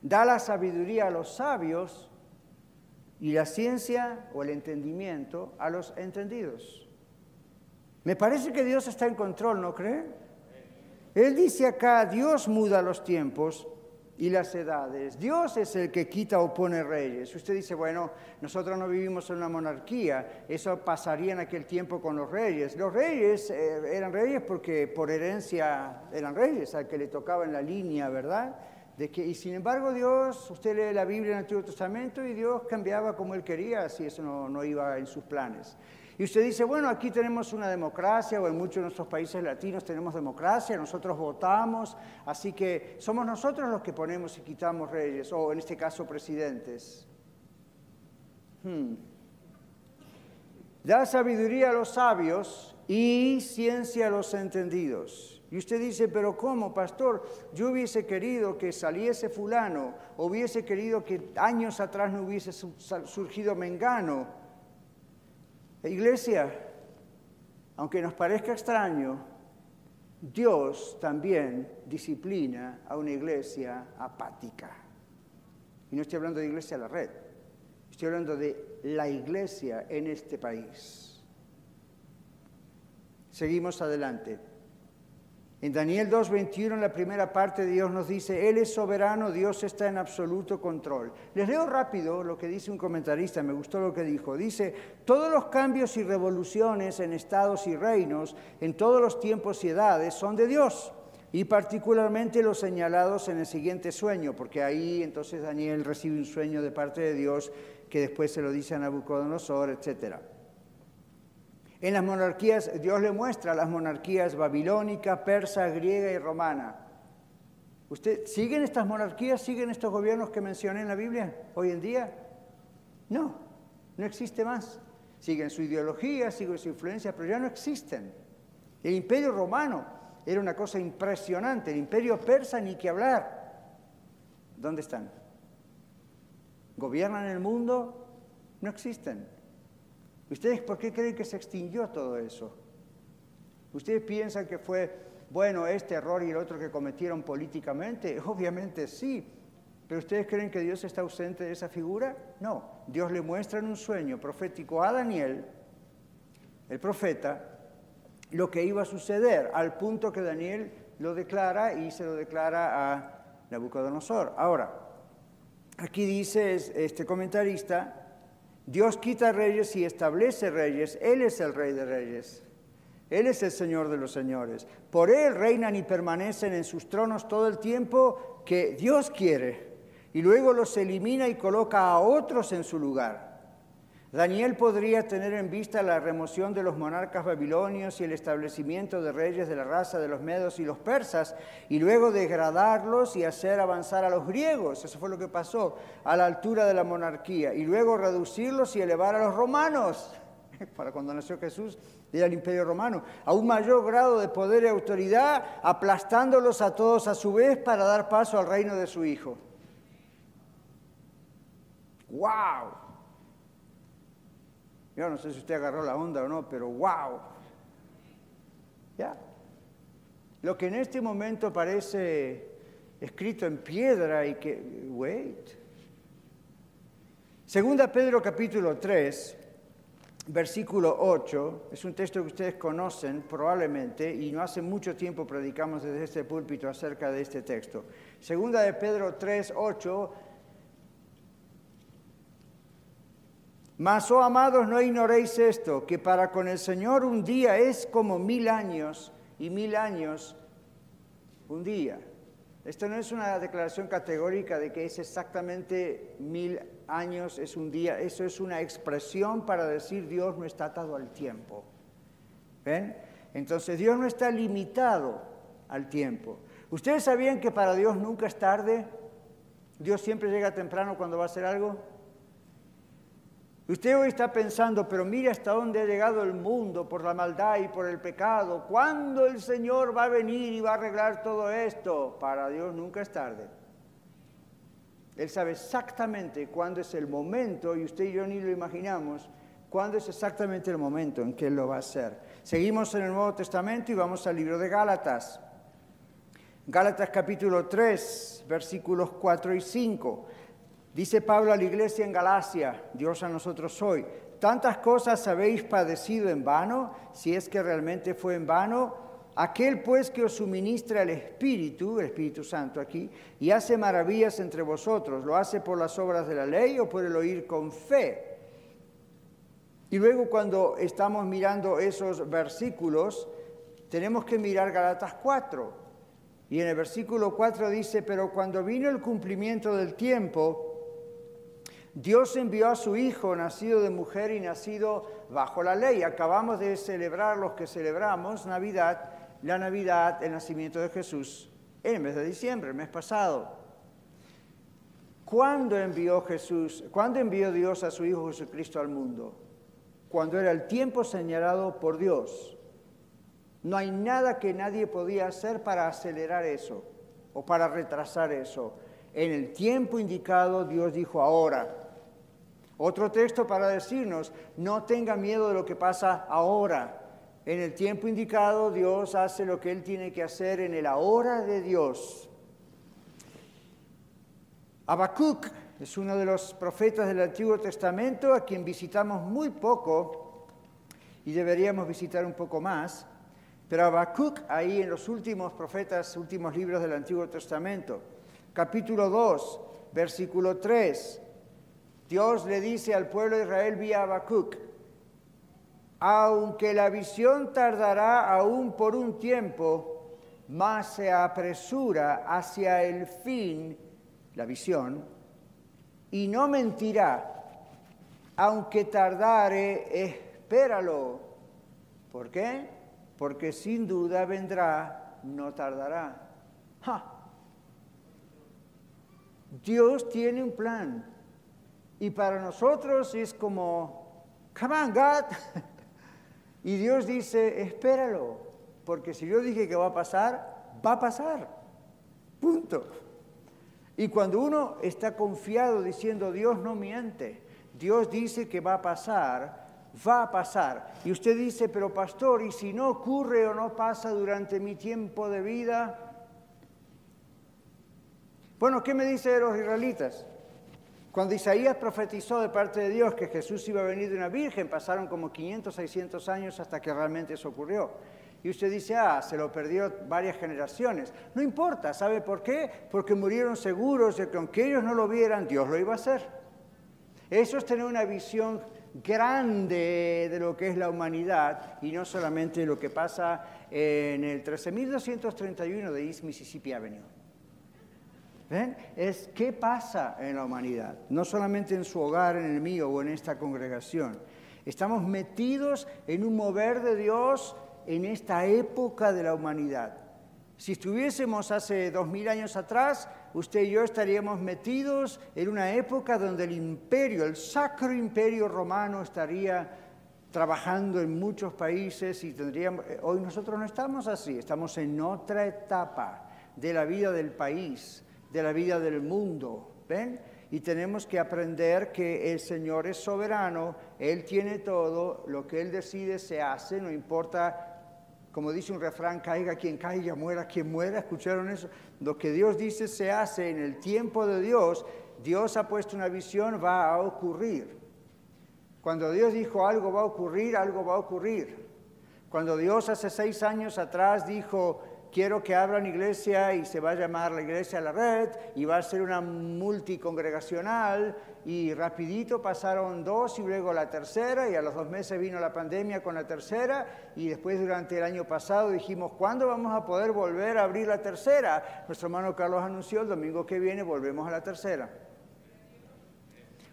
Da la sabiduría a los sabios y la ciencia o el entendimiento a los entendidos. Me parece que Dios está en control, ¿no cree? Él dice acá, Dios muda los tiempos y las edades. Dios es el que quita o pone reyes. Usted dice, bueno, nosotros no vivimos en una monarquía, eso pasaría en aquel tiempo con los reyes. Los reyes eh, eran reyes porque por herencia eran reyes, al que le tocaba en la línea, ¿verdad? De que, y sin embargo Dios, usted lee la Biblia en el Antiguo Testamento y Dios cambiaba como él quería, si eso no, no iba en sus planes. Y usted dice, bueno, aquí tenemos una democracia, o en muchos de nuestros países latinos tenemos democracia, nosotros votamos, así que somos nosotros los que ponemos y quitamos reyes, o en este caso presidentes. Hmm. Da sabiduría a los sabios y ciencia a los entendidos. Y usted dice, pero ¿cómo, pastor? Yo hubiese querido que saliese fulano, hubiese querido que años atrás no hubiese surgido Mengano. Iglesia, aunque nos parezca extraño, Dios también disciplina a una iglesia apática. Y no estoy hablando de iglesia a la red, estoy hablando de la iglesia en este país. Seguimos adelante. En Daniel 2.21, en la primera parte, Dios nos dice, Él es soberano, Dios está en absoluto control. Les leo rápido lo que dice un comentarista, me gustó lo que dijo. Dice, todos los cambios y revoluciones en estados y reinos, en todos los tiempos y edades, son de Dios. Y particularmente los señalados en el siguiente sueño, porque ahí entonces Daniel recibe un sueño de parte de Dios que después se lo dice a Nabucodonosor, etcétera. En las monarquías, Dios le muestra las monarquías babilónica, persa, griega y romana. ¿Usted siguen estas monarquías, siguen estos gobiernos que mencioné en la Biblia hoy en día? No, no existe más. Siguen su ideología, siguen su influencia, pero ya no existen. El imperio romano era una cosa impresionante, el imperio persa ni que hablar. ¿Dónde están? ¿Gobiernan el mundo? No existen. ¿Ustedes por qué creen que se extinguió todo eso? ¿Ustedes piensan que fue, bueno, este error y el otro que cometieron políticamente? [LAUGHS] Obviamente sí. ¿Pero ustedes creen que Dios está ausente de esa figura? No. Dios le muestra en un sueño profético a Daniel, el profeta, lo que iba a suceder, al punto que Daniel lo declara y se lo declara a Nabucodonosor. Ahora, aquí dice este comentarista, Dios quita reyes y establece reyes. Él es el rey de reyes. Él es el Señor de los señores. Por Él reinan y permanecen en sus tronos todo el tiempo que Dios quiere. Y luego los elimina y coloca a otros en su lugar. Daniel podría tener en vista la remoción de los monarcas babilonios y el establecimiento de reyes de la raza de los medos y los persas, y luego degradarlos y hacer avanzar a los griegos, eso fue lo que pasó, a la altura de la monarquía, y luego reducirlos y elevar a los romanos, [LAUGHS] para cuando nació Jesús, era el imperio romano, a un mayor grado de poder y autoridad, aplastándolos a todos a su vez para dar paso al reino de su Hijo. ¡Wow! Yo no sé si usted agarró la onda o no, pero wow. Ya. Lo que en este momento parece escrito en piedra y que, wait. Segunda Pedro capítulo 3, versículo 8, es un texto que ustedes conocen probablemente y no hace mucho tiempo predicamos desde este púlpito acerca de este texto. Segunda de Pedro 3, 8 Mas, oh amados, no ignoréis esto, que para con el Señor un día es como mil años y mil años un día. Esto no es una declaración categórica de que es exactamente mil años, es un día. Eso es una expresión para decir Dios no está atado al tiempo. ¿Ven? Entonces Dios no está limitado al tiempo. ¿Ustedes sabían que para Dios nunca es tarde? Dios siempre llega temprano cuando va a hacer algo. Usted hoy está pensando, pero mire hasta dónde ha llegado el mundo por la maldad y por el pecado. ¿Cuándo el Señor va a venir y va a arreglar todo esto? Para Dios nunca es tarde. Él sabe exactamente cuándo es el momento, y usted y yo ni lo imaginamos, cuándo es exactamente el momento en que Él lo va a hacer. Seguimos en el Nuevo Testamento y vamos al libro de Gálatas. Gálatas capítulo 3, versículos 4 y 5. Dice Pablo a la iglesia en Galacia, Dios a nosotros hoy, tantas cosas habéis padecido en vano, si es que realmente fue en vano, aquel pues que os suministra el Espíritu, el Espíritu Santo aquí, y hace maravillas entre vosotros, ¿lo hace por las obras de la ley o por el oír con fe? Y luego cuando estamos mirando esos versículos, tenemos que mirar Galatas 4. Y en el versículo 4 dice, pero cuando vino el cumplimiento del tiempo, Dios envió a su Hijo, nacido de mujer y nacido bajo la ley. Acabamos de celebrar los que celebramos Navidad, la Navidad, el nacimiento de Jesús, en el mes de diciembre, el mes pasado. ¿Cuándo envió Jesús, cuándo envió Dios a su Hijo Jesucristo al mundo? Cuando era el tiempo señalado por Dios. No hay nada que nadie podía hacer para acelerar eso o para retrasar eso. En el tiempo indicado Dios dijo ahora, otro texto para decirnos, no tenga miedo de lo que pasa ahora. En el tiempo indicado Dios hace lo que Él tiene que hacer en el ahora de Dios. Habacuc es uno de los profetas del Antiguo Testamento a quien visitamos muy poco y deberíamos visitar un poco más. Pero Habacuc, ahí en los últimos profetas, últimos libros del Antiguo Testamento, capítulo 2, versículo 3, Dios le dice al pueblo de Israel vía Habacuc, aunque la visión tardará aún por un tiempo, más se apresura hacia el fin, la visión, y no mentirá, aunque tardare, espéralo. ¿Por qué? Porque sin duda vendrá, no tardará. Dios tiene un plan. Y para nosotros es como, come on, God. [LAUGHS] Y Dios dice, espéralo, porque si yo dije que va a pasar, va a pasar. Punto. Y cuando uno está confiado diciendo, Dios no miente, Dios dice que va a pasar, va a pasar. Y usted dice, pero pastor, ¿y si no ocurre o no pasa durante mi tiempo de vida? Bueno, ¿qué me dice de los israelitas? Cuando Isaías profetizó de parte de Dios que Jesús iba a venir de una virgen, pasaron como 500, 600 años hasta que realmente eso ocurrió. Y usted dice, ah, se lo perdió varias generaciones. No importa, ¿sabe por qué? Porque murieron seguros de que aunque ellos no lo vieran, Dios lo iba a hacer. Eso es tener una visión grande de lo que es la humanidad y no solamente lo que pasa en el 13.231 de East Mississippi Avenue. ¿Ven? Es qué pasa en la humanidad, no solamente en su hogar, en el mío o en esta congregación. Estamos metidos en un mover de Dios en esta época de la humanidad. Si estuviésemos hace dos mil años atrás, usted y yo estaríamos metidos en una época donde el imperio, el sacro imperio romano estaría trabajando en muchos países y tendríamos... Eh, hoy nosotros no estamos así, estamos en otra etapa de la vida del país, de la vida del mundo, ¿ven? Y tenemos que aprender que el Señor es soberano, Él tiene todo, lo que Él decide se hace, no importa como dice un refrán, caiga quien caiga, muera quien muera. ¿Escucharon eso? Lo que Dios dice se hace en el tiempo de Dios. Dios ha puesto una visión, va a ocurrir. Cuando Dios dijo algo va a ocurrir, algo va a ocurrir. Cuando Dios hace seis años atrás dijo, quiero que abran iglesia y se va a llamar la iglesia La Red y va a ser una multicongregacional y rapidito pasaron dos y luego la tercera y a los dos meses vino la pandemia con la tercera y después durante el año pasado dijimos, ¿cuándo vamos a poder volver a abrir la tercera? Nuestro hermano Carlos anunció el domingo que viene volvemos a la tercera.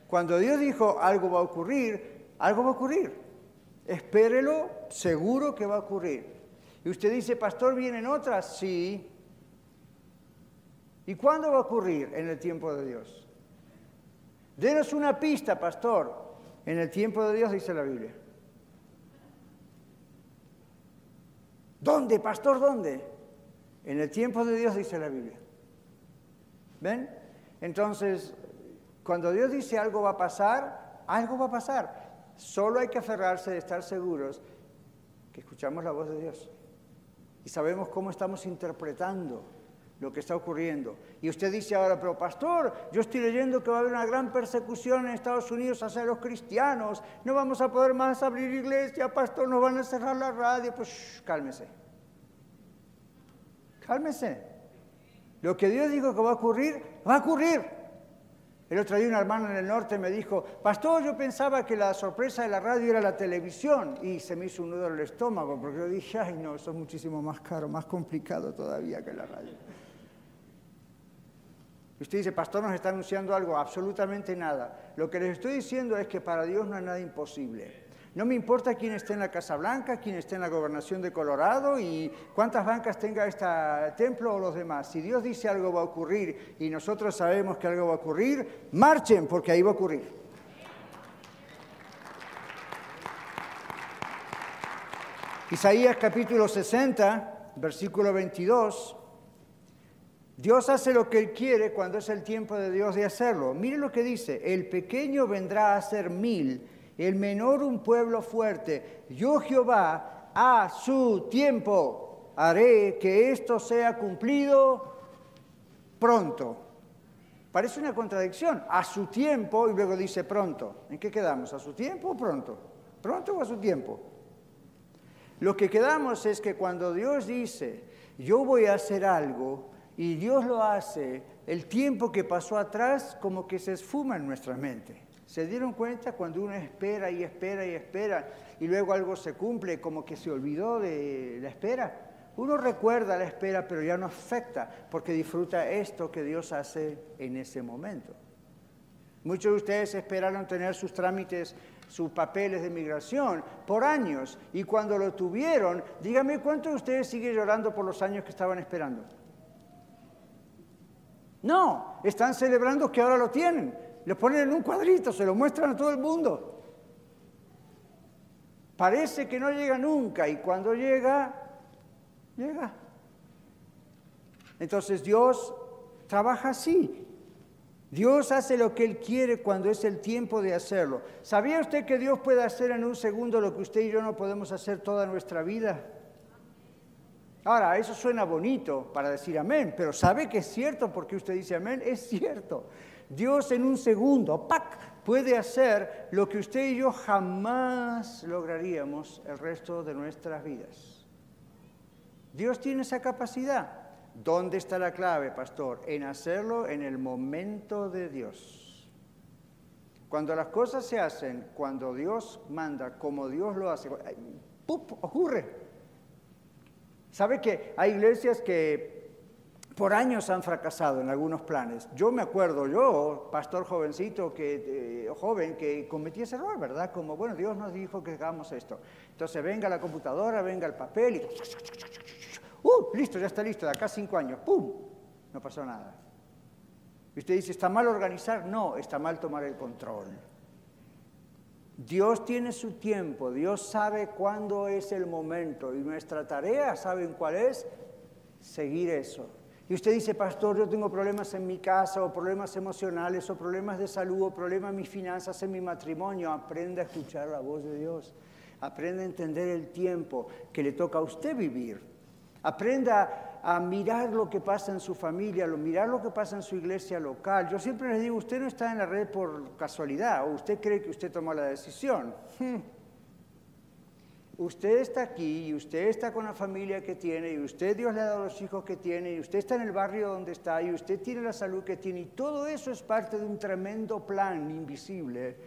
Cuando Dios dijo algo va a ocurrir, algo va a ocurrir. Espérelo, seguro que va a ocurrir. Y usted dice, pastor, ¿vienen otras? Sí. ¿Y cuándo va a ocurrir? En el tiempo de Dios. Denos una pista, pastor. En el tiempo de Dios dice la Biblia. ¿Dónde, pastor? ¿Dónde? En el tiempo de Dios dice la Biblia. ¿Ven? Entonces, cuando Dios dice algo va a pasar, algo va a pasar. Solo hay que aferrarse de estar seguros que escuchamos la voz de Dios y sabemos cómo estamos interpretando lo que está ocurriendo. Y usted dice ahora, pero pastor, yo estoy leyendo que va a haber una gran persecución en Estados Unidos hacia los cristianos, no vamos a poder más abrir iglesia, pastor, nos van a cerrar la radio, pues cálmese. Cálmese. Lo que Dios dijo que va a ocurrir, va a ocurrir. El otro día un hermano en el norte me dijo, pastor, yo pensaba que la sorpresa de la radio era la televisión y se me hizo un nudo en el estómago porque yo dije, ay no, eso es muchísimo más caro, más complicado todavía que la radio. Usted dice, pastor, nos está anunciando algo, absolutamente nada. Lo que les estoy diciendo es que para Dios no hay nada imposible. No me importa quién esté en la Casa Blanca, quién esté en la gobernación de Colorado y cuántas bancas tenga este templo o los demás. Si Dios dice algo va a ocurrir y nosotros sabemos que algo va a ocurrir, marchen porque ahí va a ocurrir. Isaías capítulo 60, versículo 22. Dios hace lo que Él quiere cuando es el tiempo de Dios de hacerlo. Mire lo que dice, el pequeño vendrá a ser mil el menor un pueblo fuerte. Yo Jehová a su tiempo haré que esto sea cumplido pronto. Parece una contradicción, a su tiempo y luego dice pronto. ¿En qué quedamos? ¿A su tiempo o pronto? ¿Pronto o a su tiempo? Lo que quedamos es que cuando Dios dice, yo voy a hacer algo, y Dios lo hace, el tiempo que pasó atrás como que se esfuma en nuestra mente. ¿Se dieron cuenta cuando uno espera y espera y espera y luego algo se cumple como que se olvidó de la espera? Uno recuerda la espera pero ya no afecta porque disfruta esto que Dios hace en ese momento. Muchos de ustedes esperaron tener sus trámites, sus papeles de migración por años y cuando lo tuvieron, dígame cuántos de ustedes siguen llorando por los años que estaban esperando. No, están celebrando que ahora lo tienen le ponen en un cuadrito, se lo muestran a todo el mundo. Parece que no llega nunca y cuando llega, llega. Entonces Dios trabaja así. Dios hace lo que Él quiere cuando es el tiempo de hacerlo. ¿Sabía usted que Dios puede hacer en un segundo lo que usted y yo no podemos hacer toda nuestra vida? Ahora, eso suena bonito para decir amén, pero ¿sabe que es cierto porque usted dice amén? Es cierto. Dios en un segundo, ¡pac!, puede hacer lo que usted y yo jamás lograríamos el resto de nuestras vidas. Dios tiene esa capacidad. ¿Dónde está la clave, pastor? En hacerlo en el momento de Dios. Cuando las cosas se hacen, cuando Dios manda, como Dios lo hace, ¡pup! ocurre. ¿Sabe que hay iglesias que por años han fracasado en algunos planes. Yo me acuerdo, yo, pastor jovencito, que, eh, joven, que cometí ese error, ¿verdad? Como, bueno, Dios nos dijo que hagamos esto. Entonces venga la computadora, venga el papel y... ¡Uh! Listo, ya está listo, de acá cinco años. ¡Pum! No pasó nada. Y usted dice, ¿está mal organizar? No, está mal tomar el control. Dios tiene su tiempo, Dios sabe cuándo es el momento y nuestra tarea, ¿saben cuál es? Seguir eso. Y usted dice, pastor, yo tengo problemas en mi casa, o problemas emocionales, o problemas de salud, o problemas en mis finanzas, en mi matrimonio. Aprenda a escuchar la voz de Dios. Aprenda a entender el tiempo que le toca a usted vivir. Aprenda a mirar lo que pasa en su familia, a mirar lo que pasa en su iglesia local. Yo siempre les digo, usted no está en la red por casualidad, o usted cree que usted tomó la decisión. Usted está aquí y usted está con la familia que tiene y usted Dios le ha dado los hijos que tiene y usted está en el barrio donde está y usted tiene la salud que tiene y todo eso es parte de un tremendo plan invisible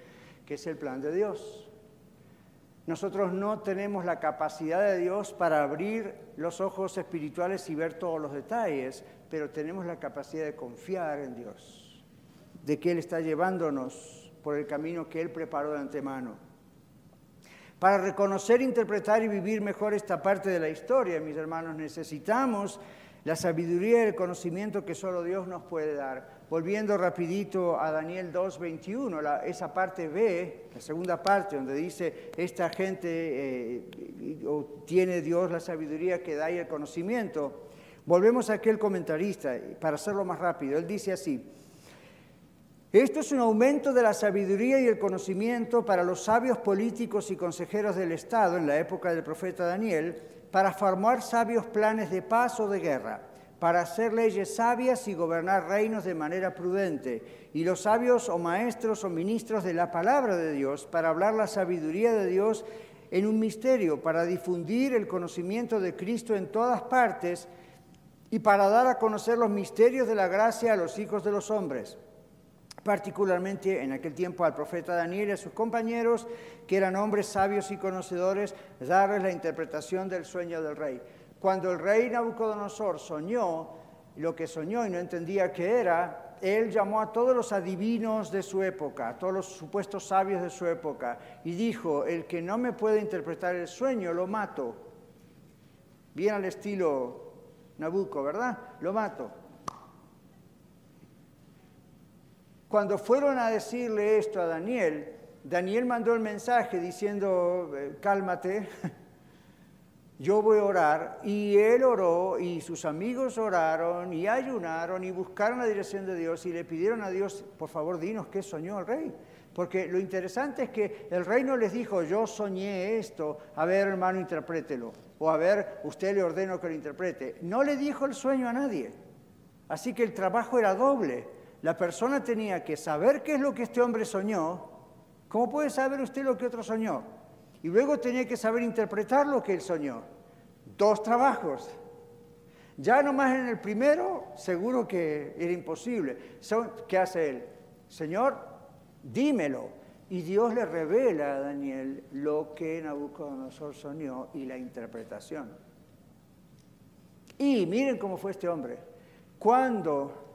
que es el plan de Dios. Nosotros no tenemos la capacidad de Dios para abrir los ojos espirituales y ver todos los detalles, pero tenemos la capacidad de confiar en Dios, de que Él está llevándonos por el camino que Él preparó de antemano. Para reconocer, interpretar y vivir mejor esta parte de la historia, mis hermanos, necesitamos la sabiduría y el conocimiento que solo Dios nos puede dar. Volviendo rapidito a Daniel 2.21, esa parte B, la segunda parte, donde dice, esta gente eh, tiene Dios la sabiduría que da y el conocimiento. Volvemos a aquel comentarista, para hacerlo más rápido. Él dice así, esto es un aumento de la sabiduría y el conocimiento para los sabios políticos y consejeros del Estado en la época del profeta Daniel, para formar sabios planes de paz o de guerra, para hacer leyes sabias y gobernar reinos de manera prudente, y los sabios o maestros o ministros de la palabra de Dios, para hablar la sabiduría de Dios en un misterio, para difundir el conocimiento de Cristo en todas partes y para dar a conocer los misterios de la gracia a los hijos de los hombres particularmente en aquel tiempo al profeta Daniel y a sus compañeros, que eran hombres sabios y conocedores, darles la interpretación del sueño del rey. Cuando el rey Nabucodonosor soñó lo que soñó y no entendía qué era, él llamó a todos los adivinos de su época, a todos los supuestos sabios de su época, y dijo, el que no me puede interpretar el sueño, lo mato. Bien al estilo Nabucco, ¿verdad? Lo mato. Cuando fueron a decirle esto a Daniel, Daniel mandó el mensaje diciendo, eh, cálmate, [LAUGHS] yo voy a orar. Y él oró y sus amigos oraron y ayunaron y buscaron la dirección de Dios y le pidieron a Dios, por favor, dinos qué soñó el rey. Porque lo interesante es que el rey no les dijo, yo soñé esto, a ver hermano, interprételo. O a ver, usted le ordeno que lo interprete. No le dijo el sueño a nadie. Así que el trabajo era doble la persona tenía que saber qué es lo que este hombre soñó. ¿Cómo puede saber usted lo que otro soñó? Y luego tenía que saber interpretar lo que él soñó. Dos trabajos. Ya nomás en el primero, seguro que era imposible. ¿Qué hace él? Señor, dímelo. Y Dios le revela a Daniel lo que Nabucodonosor soñó y la interpretación. Y miren cómo fue este hombre. Cuando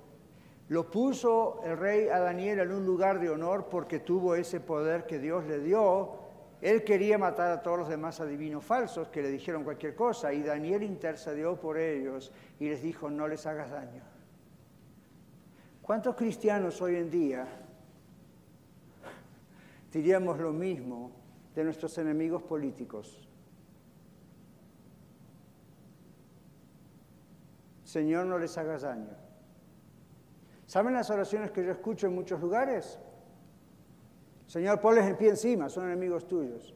lo puso el rey a Daniel en un lugar de honor porque tuvo ese poder que Dios le dio. Él quería matar a todos los demás adivinos falsos que le dijeron cualquier cosa y Daniel intercedió por ellos y les dijo, no les hagas daño. ¿Cuántos cristianos hoy en día diríamos lo mismo de nuestros enemigos políticos? Señor, no les hagas daño. ¿Saben las oraciones que yo escucho en muchos lugares? Señor, ponles el pie encima, son enemigos tuyos.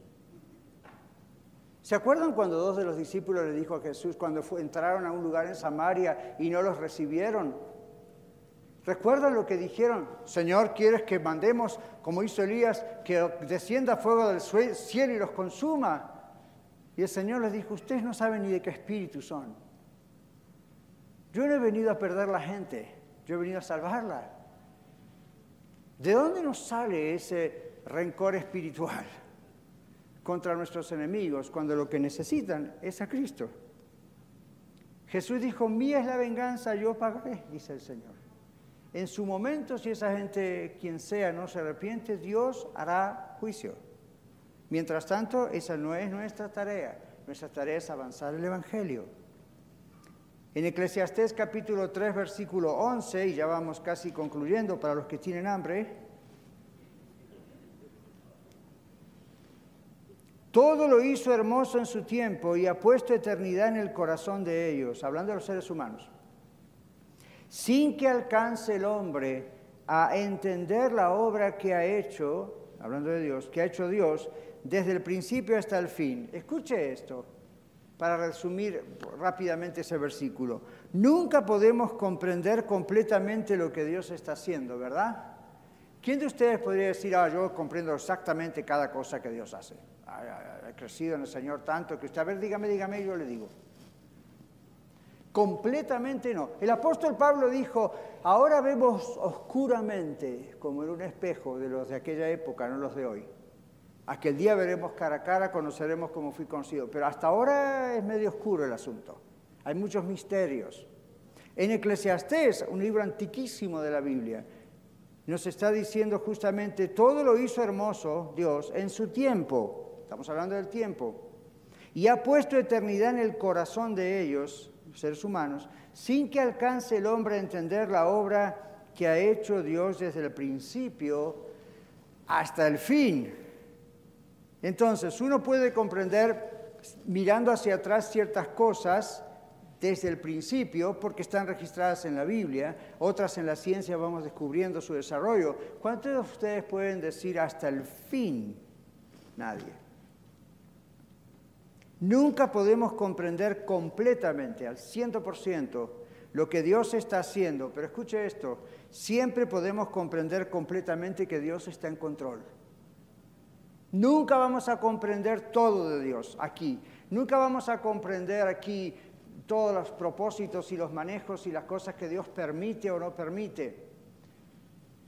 ¿Se acuerdan cuando dos de los discípulos le dijo a Jesús cuando entraron a un lugar en Samaria y no los recibieron? ¿Recuerdan lo que dijeron? Señor, ¿quieres que mandemos, como hizo Elías, que descienda fuego del cielo y los consuma? Y el Señor les dijo, ustedes no saben ni de qué espíritu son. Yo no he venido a perder la gente. Yo he venido a salvarla. ¿De dónde nos sale ese rencor espiritual contra nuestros enemigos cuando lo que necesitan es a Cristo? Jesús dijo, mía es la venganza, yo pagaré, dice el Señor. En su momento, si esa gente, quien sea, no se arrepiente, Dios hará juicio. Mientras tanto, esa no es nuestra tarea. Nuestra tarea es avanzar el Evangelio. En Eclesiastés capítulo 3, versículo 11, y ya vamos casi concluyendo para los que tienen hambre, todo lo hizo hermoso en su tiempo y ha puesto eternidad en el corazón de ellos, hablando de los seres humanos sin que alcance el hombre a entender la obra que ha hecho, hablando de Dios, que ha hecho Dios desde el principio hasta el fin. Escuche esto, para resumir rápidamente ese versículo. Nunca podemos comprender completamente lo que Dios está haciendo, ¿verdad? ¿Quién de ustedes podría decir, ah, yo comprendo exactamente cada cosa que Dios hace? He crecido en el Señor tanto que usted, a ver, dígame, dígame, yo le digo. Completamente no. El apóstol Pablo dijo, ahora vemos oscuramente, como en un espejo de los de aquella época, no los de hoy. Aquel día veremos cara a cara, conoceremos cómo fui conocido. Pero hasta ahora es medio oscuro el asunto. Hay muchos misterios. En Eclesiastés, un libro antiquísimo de la Biblia, nos está diciendo justamente, todo lo hizo hermoso Dios en su tiempo. Estamos hablando del tiempo. Y ha puesto eternidad en el corazón de ellos seres humanos, sin que alcance el hombre a entender la obra que ha hecho Dios desde el principio hasta el fin. Entonces, uno puede comprender mirando hacia atrás ciertas cosas desde el principio, porque están registradas en la Biblia, otras en la ciencia vamos descubriendo su desarrollo. ¿Cuántos de ustedes pueden decir hasta el fin? Nadie. Nunca podemos comprender completamente, al 100%, lo que Dios está haciendo, pero escuche esto, siempre podemos comprender completamente que Dios está en control. Nunca vamos a comprender todo de Dios aquí, nunca vamos a comprender aquí todos los propósitos y los manejos y las cosas que Dios permite o no permite.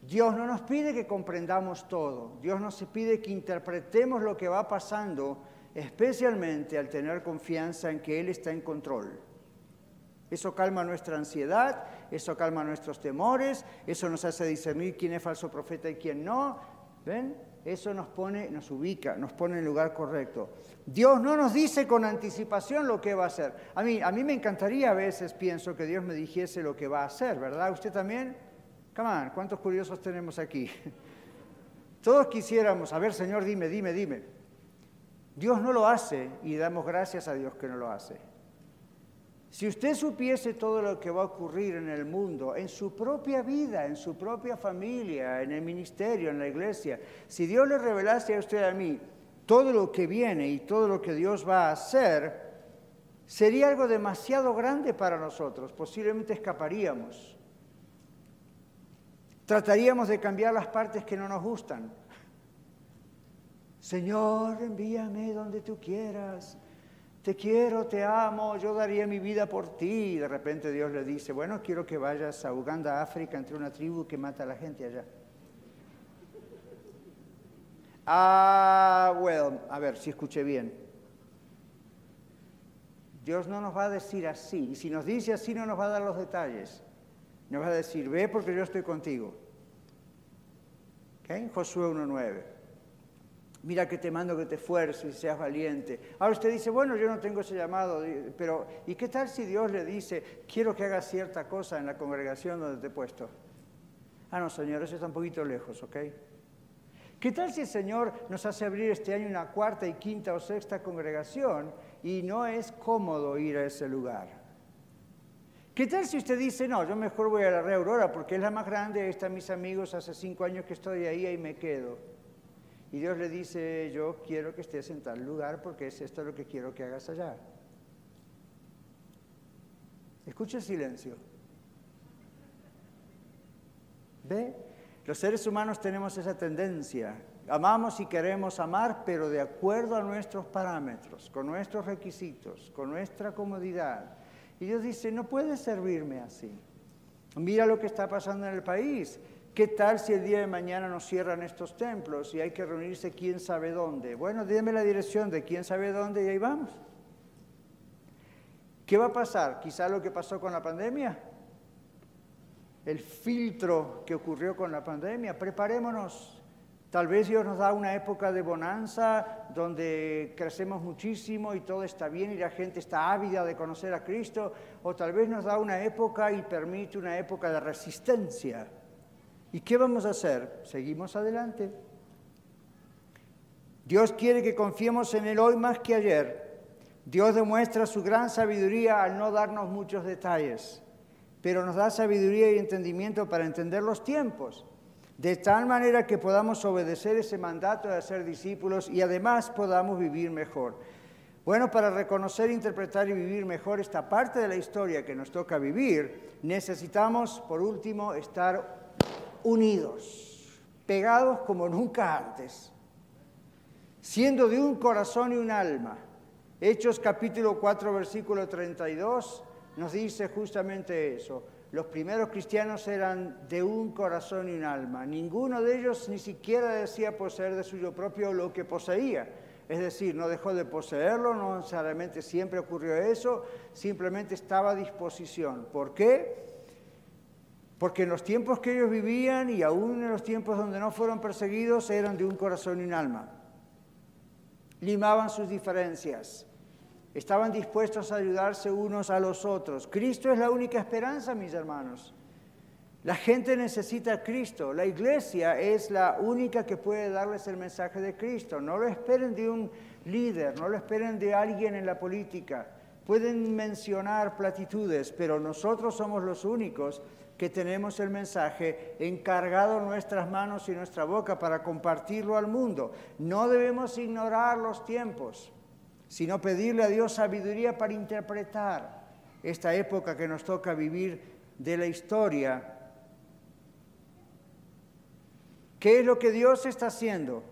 Dios no nos pide que comprendamos todo, Dios nos pide que interpretemos lo que va pasando especialmente al tener confianza en que Él está en control. Eso calma nuestra ansiedad, eso calma nuestros temores, eso nos hace discernir quién es falso profeta y quién no. ¿Ven? Eso nos pone, nos ubica, nos pone en el lugar correcto. Dios no nos dice con anticipación lo que va a hacer. A mí, a mí me encantaría a veces, pienso, que Dios me dijese lo que va a hacer, ¿verdad? ¿Usted también? Come on, ¿cuántos curiosos tenemos aquí? [LAUGHS] Todos quisiéramos, a ver, Señor, dime, dime, dime. Dios no lo hace y damos gracias a Dios que no lo hace. Si usted supiese todo lo que va a ocurrir en el mundo, en su propia vida, en su propia familia, en el ministerio, en la iglesia, si Dios le revelase a usted a mí todo lo que viene y todo lo que Dios va a hacer, sería algo demasiado grande para nosotros, posiblemente escaparíamos. Trataríamos de cambiar las partes que no nos gustan. Señor, envíame donde tú quieras. Te quiero, te amo, yo daría mi vida por ti. Y de repente Dios le dice, bueno, quiero que vayas a Uganda, África, entre una tribu que mata a la gente allá. Ah, bueno, a ver si escuché bien. Dios no nos va a decir así. Y si nos dice así, no nos va a dar los detalles. Nos va a decir, ve porque yo estoy contigo. ¿Okay? Josué 1.9. Mira que te mando que te esfuerces y seas valiente. Ahora usted dice, bueno, yo no tengo ese llamado, pero ¿y qué tal si Dios le dice, quiero que hagas cierta cosa en la congregación donde te he puesto? Ah, no, Señor, eso está un poquito lejos, ¿ok? ¿Qué tal si el Señor nos hace abrir este año una cuarta y quinta o sexta congregación y no es cómodo ir a ese lugar? ¿Qué tal si usted dice, no, yo mejor voy a la Red Aurora porque es la más grande, ahí están mis amigos, hace cinco años que estoy ahí y me quedo? Y Dios le dice, yo quiero que estés en tal lugar porque es esto lo que quiero que hagas allá. Escucha el silencio. ¿Ve? Los seres humanos tenemos esa tendencia. Amamos y queremos amar, pero de acuerdo a nuestros parámetros, con nuestros requisitos, con nuestra comodidad. Y Dios dice, no puedes servirme así. Mira lo que está pasando en el país ¿Qué tal si el día de mañana nos cierran estos templos y hay que reunirse quién sabe dónde? Bueno, dime la dirección de quién sabe dónde y ahí vamos. ¿Qué va a pasar? Quizá lo que pasó con la pandemia. El filtro que ocurrió con la pandemia. Preparémonos. Tal vez Dios nos da una época de bonanza donde crecemos muchísimo y todo está bien y la gente está ávida de conocer a Cristo. O tal vez nos da una época y permite una época de resistencia. ¿Y qué vamos a hacer? Seguimos adelante. Dios quiere que confiemos en Él hoy más que ayer. Dios demuestra su gran sabiduría al no darnos muchos detalles, pero nos da sabiduría y entendimiento para entender los tiempos, de tal manera que podamos obedecer ese mandato de ser discípulos y además podamos vivir mejor. Bueno, para reconocer, interpretar y vivir mejor esta parte de la historia que nos toca vivir, necesitamos, por último, estar unidos, pegados como nunca antes, siendo de un corazón y un alma Hechos capítulo 4, versículo 32 nos dice justamente eso. Los primeros cristianos eran de un corazón y un alma. Ninguno de ellos ni siquiera decía poseer de suyo propio lo que poseía. Es decir, no dejó de poseerlo, no necesariamente siempre ocurrió eso, simplemente estaba a disposición. ¿Por qué? Porque en los tiempos que ellos vivían y aún en los tiempos donde no fueron perseguidos eran de un corazón y un alma. Limaban sus diferencias Estaban dispuestos a ayudarse unos a los otros. Cristo es la única esperanza, mis hermanos. La gente necesita a Cristo. La iglesia es la única que puede darles el mensaje de Cristo. No lo esperen de un líder, no lo esperen de alguien en la política. Pueden mencionar platitudes, pero nosotros somos los únicos que tenemos el mensaje encargado en nuestras manos y nuestra boca para compartirlo al mundo. No debemos ignorar los tiempos sino pedirle a Dios sabiduría para interpretar esta época que nos toca vivir de la historia. ¿Qué es lo que Dios está haciendo?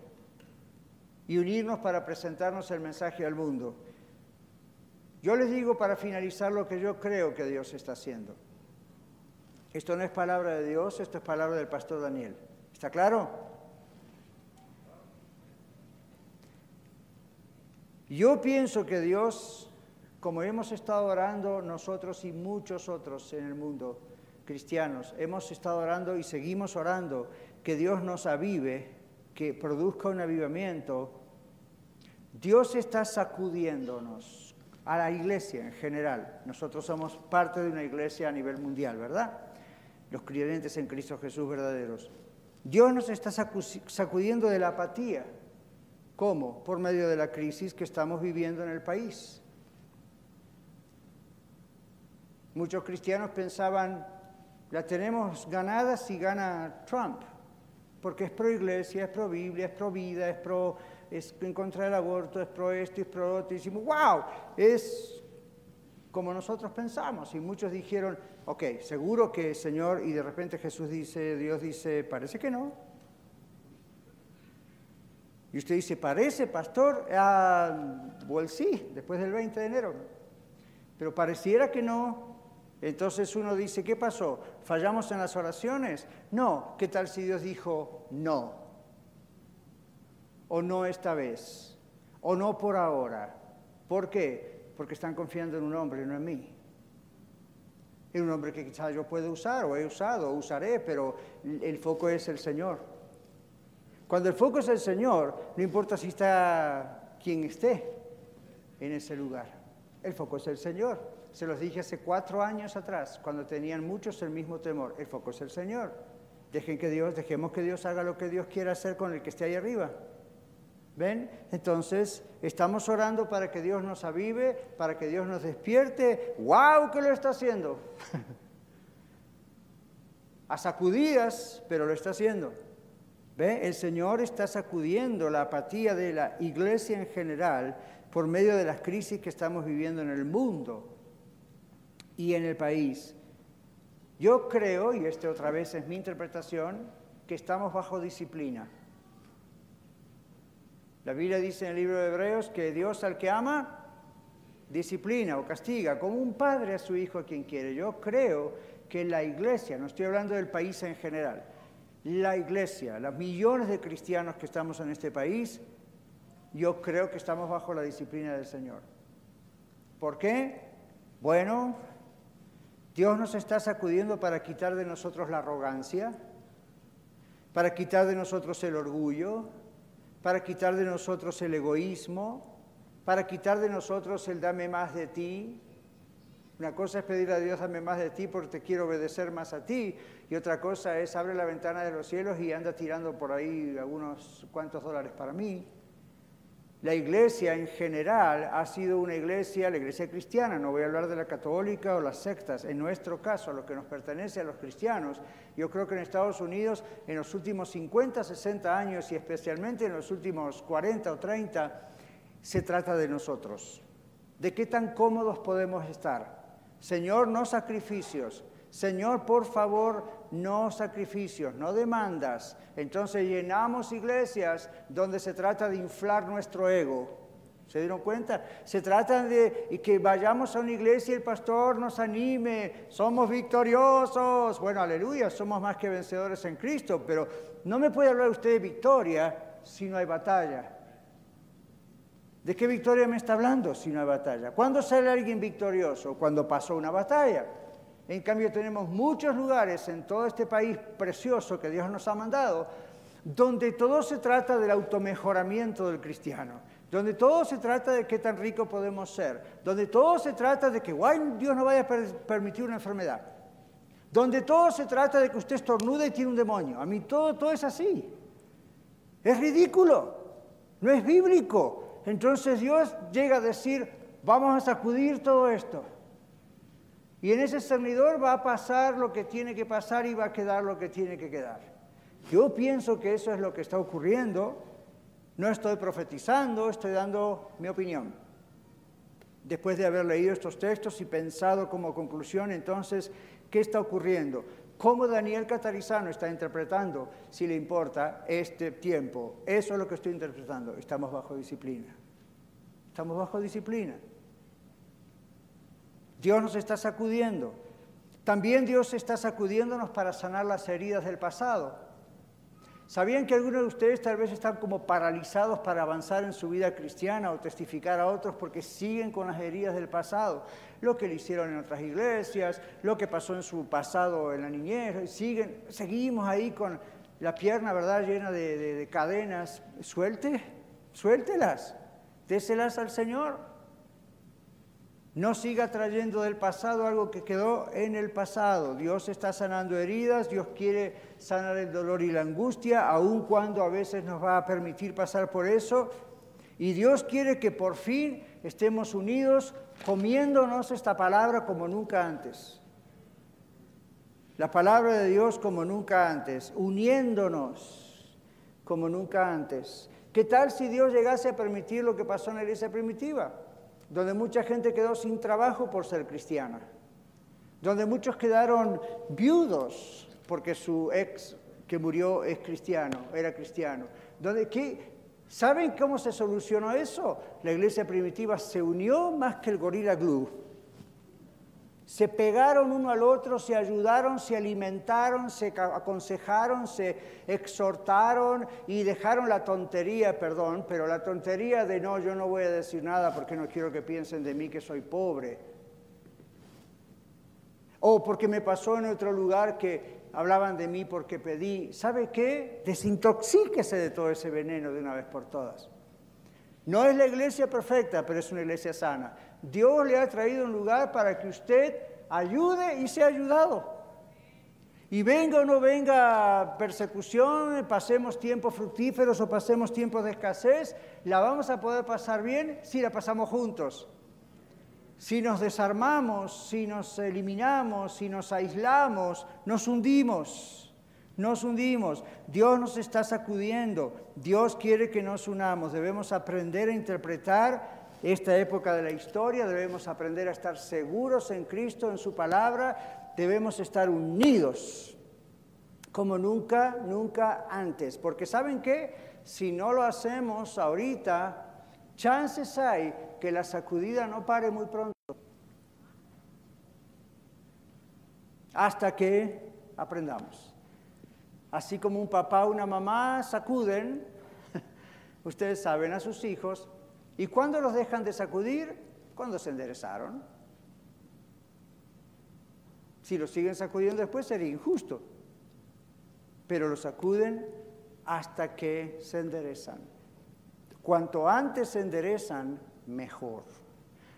Y unirnos para presentarnos el mensaje al mundo. Yo les digo para finalizar lo que yo creo que Dios está haciendo. Esto no es palabra de Dios, esto es palabra del pastor Daniel. ¿Está claro? Yo pienso que Dios, como hemos estado orando nosotros y muchos otros en el mundo, cristianos, hemos estado orando y seguimos orando, que Dios nos avive, que produzca un avivamiento, Dios está sacudiéndonos a la iglesia en general. Nosotros somos parte de una iglesia a nivel mundial, ¿verdad? Los creyentes en Cristo Jesús verdaderos. Dios nos está sacudiendo de la apatía, ¿Cómo? Por medio de la crisis que estamos viviendo en el país. Muchos cristianos pensaban, la tenemos ganada si gana Trump, porque es pro iglesia, es pro Biblia, es pro vida, es pro es en contra del aborto, es pro esto, es pro otro. Y decimos, wow, es como nosotros pensamos. Y muchos dijeron, ok, seguro que Señor, y de repente Jesús dice, Dios dice, parece que no. Y usted dice, parece, pastor, ah, pues sí, después del 20 de enero. Pero pareciera que no. Entonces uno dice, ¿qué pasó? ¿Fallamos en las oraciones? No. ¿Qué tal si Dios dijo no? O no esta vez. O no por ahora. ¿Por qué? Porque están confiando en un hombre, no en mí. En un hombre que quizás yo pueda usar, o he usado, o usaré, pero el foco es el Señor. Cuando el foco es el Señor, no importa si está quien esté en ese lugar. El foco es el Señor. Se los dije hace cuatro años atrás, cuando tenían muchos el mismo temor. El foco es el Señor. Dejen que Dios, dejemos que Dios haga lo que Dios quiera hacer con el que esté ahí arriba. ¿Ven? Entonces, estamos orando para que Dios nos avive, para que Dios nos despierte. ¡Wow! ¿Qué lo está haciendo? [LAUGHS] A sacudidas, pero lo está haciendo. ¿Ve? El Señor está sacudiendo la apatía de la iglesia en general por medio de las crisis que estamos viviendo en el mundo y en el país. Yo creo, y esta otra vez es mi interpretación, que estamos bajo disciplina. La Biblia dice en el libro de Hebreos que Dios al que ama, disciplina o castiga, como un padre a su hijo a quien quiere. Yo creo que la iglesia, no estoy hablando del país en general, la iglesia, los millones de cristianos que estamos en este país, yo creo que estamos bajo la disciplina del Señor. ¿Por qué? Bueno, Dios nos está sacudiendo para quitar de nosotros la arrogancia, para quitar de nosotros el orgullo, para quitar de nosotros el egoísmo, para quitar de nosotros el dame más de ti. Una cosa es pedir a Dios dame más de ti porque te quiero obedecer más a ti y otra cosa es abre la ventana de los cielos y anda tirando por ahí algunos cuantos dólares para mí. La iglesia en general ha sido una iglesia, la iglesia cristiana, no voy a hablar de la católica o las sectas, en nuestro caso, lo que nos pertenece a los cristianos, yo creo que en Estados Unidos en los últimos 50, 60 años y especialmente en los últimos 40 o 30, se trata de nosotros. ¿De qué tan cómodos podemos estar? Señor, no sacrificios. Señor, por favor, no sacrificios, no demandas. Entonces llenamos iglesias donde se trata de inflar nuestro ego. ¿Se dieron cuenta? Se trata de que vayamos a una iglesia y el pastor nos anime, somos victoriosos. Bueno, aleluya, somos más que vencedores en Cristo, pero no me puede hablar usted de victoria si no hay batalla. ¿De qué victoria me está hablando si no hay batalla? ¿Cuándo sale alguien victorioso? Cuando pasó una batalla. En cambio tenemos muchos lugares en todo este país precioso que Dios nos ha mandado, donde todo se trata del automejoramiento del cristiano, donde todo se trata de qué tan rico podemos ser, donde todo se trata de que Dios no vaya a permitir una enfermedad, donde todo se trata de que usted estornude y tiene un demonio. A mí todo, todo es así. Es ridículo, no es bíblico. Entonces Dios llega a decir, vamos a sacudir todo esto. Y en ese cernidor va a pasar lo que tiene que pasar y va a quedar lo que tiene que quedar. Yo pienso que eso es lo que está ocurriendo. No estoy profetizando, estoy dando mi opinión. Después de haber leído estos textos y pensado como conclusión, entonces, ¿qué está ocurriendo? ¿Cómo Daniel Catarizano está interpretando, si le importa, este tiempo? Eso es lo que estoy interpretando. Estamos bajo disciplina. Estamos bajo disciplina. Dios nos está sacudiendo. También Dios está sacudiéndonos para sanar las heridas del pasado. ¿Sabían que algunos de ustedes tal vez están como paralizados para avanzar en su vida cristiana o testificar a otros porque siguen con las heridas del pasado? Lo que le hicieron en otras iglesias, lo que pasó en su pasado en la niñez, siguen, seguimos ahí con la pierna, ¿verdad?, llena de, de cadenas. Suelte, suéltelas, déselas al Señor. No siga trayendo del pasado algo que quedó en el pasado. Dios está sanando heridas, Dios quiere sanar el dolor y la angustia, aun cuando a veces nos va a permitir pasar por eso. Y Dios quiere que por fin estemos unidos comiéndonos esta palabra como nunca antes. La palabra de Dios como nunca antes, uniéndonos como nunca antes. ¿Qué tal si Dios llegase a permitir lo que pasó en la iglesia primitiva? Donde mucha gente quedó sin trabajo por ser cristiana, donde muchos quedaron viudos porque su ex que murió es cristiano, era cristiano. Donde, ¿qué? ¿Saben cómo se solucionó eso? La iglesia primitiva se unió más que el gorila glue se pegaron uno al otro, se ayudaron, se alimentaron, se aconsejaron, se exhortaron y dejaron la tontería, perdón, pero la tontería de no, yo no voy a decir nada porque no quiero que piensen de mí que soy pobre. O porque me pasó en otro lugar que hablaban de mí porque pedí. ¿Sabe qué? Desintoxíquese de todo ese veneno de una vez por todas. No es la iglesia perfecta, pero es una iglesia sana. Dios le ha traído un lugar para que usted ayude y sea ayudado. Y venga o no venga persecución, pasemos tiempos fructíferos o pasemos tiempos de escasez, la vamos a poder pasar bien si la pasamos juntos. Si nos desarmamos, si nos eliminamos, si nos aislamos, nos hundimos. Nos hundimos. Dios nos está sacudiendo. Dios quiere que nos unamos. Debemos aprender a interpretar esta época de la historia, debemos aprender a estar seguros en Cristo, en su palabra, debemos estar unidos como nunca, nunca antes. Porque ¿saben qué? Si no lo hacemos ahorita, chances hay que la sacudida no pare muy pronto. Hasta que aprendamos. Así como un papá o una mamá sacuden, [LAUGHS] ustedes saben, a sus hijos. ¿Y cuándo los dejan de sacudir? Cuando se enderezaron. Si los siguen sacudiendo después sería injusto. Pero los sacuden hasta que se enderezan. Cuanto antes se enderezan, mejor.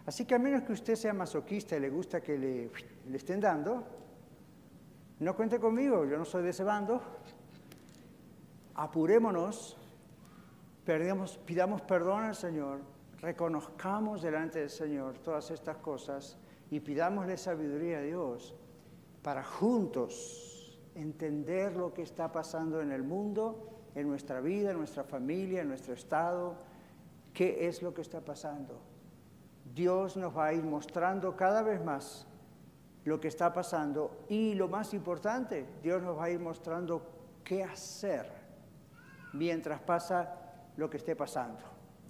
Así que a menos que usted sea masoquista y le gusta que le, le estén dando, no cuente conmigo, yo no soy de ese bando. Apurémonos, pidamos perdón al Señor, reconozcamos delante del Señor todas estas cosas y pidámosle sabiduría a Dios para juntos entender lo que está pasando en el mundo, en nuestra vida, en nuestra familia, en nuestro estado, qué es lo que está pasando. Dios nos va a ir mostrando cada vez más lo que está pasando y lo más importante, Dios nos va a ir mostrando qué hacer mientras pasa lo que esté pasando.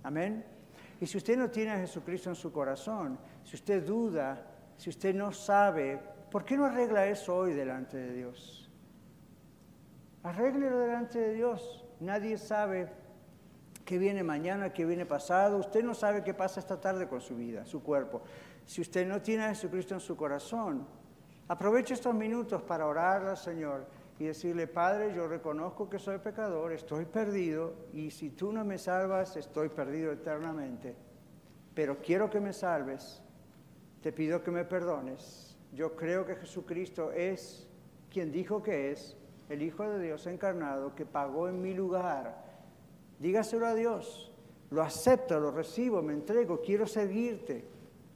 Amén. Y si usted no tiene a Jesucristo en su corazón, si usted duda, si usted no sabe, ¿por qué no arregla eso hoy delante de Dios? Arréglelo delante de Dios. Nadie sabe qué viene mañana, qué viene pasado. Usted no sabe qué pasa esta tarde con su vida, su cuerpo. Si usted no tiene a Jesucristo en su corazón, aproveche estos minutos para orar al Señor y decirle, Padre, yo reconozco que soy pecador, estoy perdido y si tú no me salvas, estoy perdido eternamente. Pero quiero que me salves, te pido que me perdones. Yo creo que Jesucristo es quien dijo que es, el Hijo de Dios encarnado, que pagó en mi lugar. Dígaselo a Dios, lo acepto, lo recibo, me entrego, quiero seguirte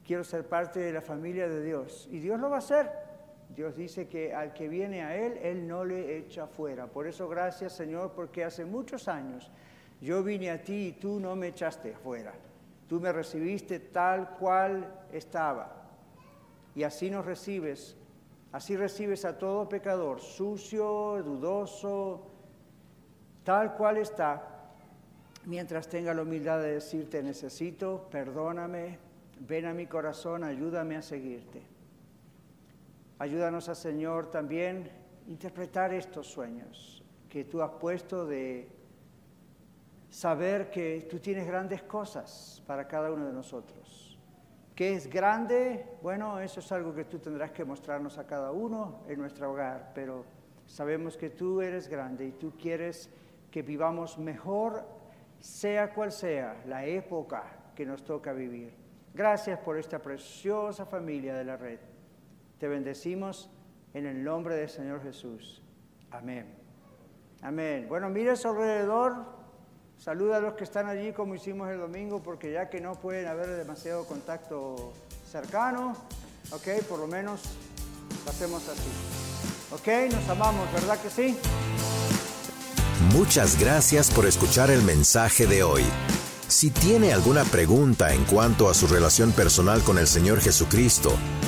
quiero ser parte de la familia de Dios. Y Dios lo va a hacer. Dios dice que al que viene a Él, Él no le echa fuera. Por eso gracias Señor, porque hace muchos años yo vine a ti y tú no me echaste fuera. Tú me recibiste tal cual estaba. Y así nos recibes. Así recibes a todo pecador, sucio, dudoso, tal cual está, mientras tenga la humildad de decirte necesito, perdóname, Ven a mi corazón, ayúdame a seguirte. Ayúdanos, a Señor, también interpretar estos sueños que tú has puesto de saber que tú tienes grandes cosas para cada uno de nosotros. ¿Qué es grande? Bueno, eso es algo que tú tendrás que mostrarnos a cada uno en nuestro hogar, pero sabemos que tú eres grande y tú quieres que vivamos mejor, sea cual sea la época que nos toca vivir. Gracias por esta preciosa familia de la red. Te bendecimos en el nombre del Señor Jesús. Amén. Amén. Bueno, mire a su alrededor. Saluda a los que están allí como hicimos el domingo, porque ya que no pueden haber demasiado contacto cercano, ok, por lo menos lo hacemos así. Ok, nos amamos, ¿verdad que sí? Muchas gracias por escuchar el mensaje de hoy. Si tiene alguna pregunta en cuanto a su relación personal con el Señor Jesucristo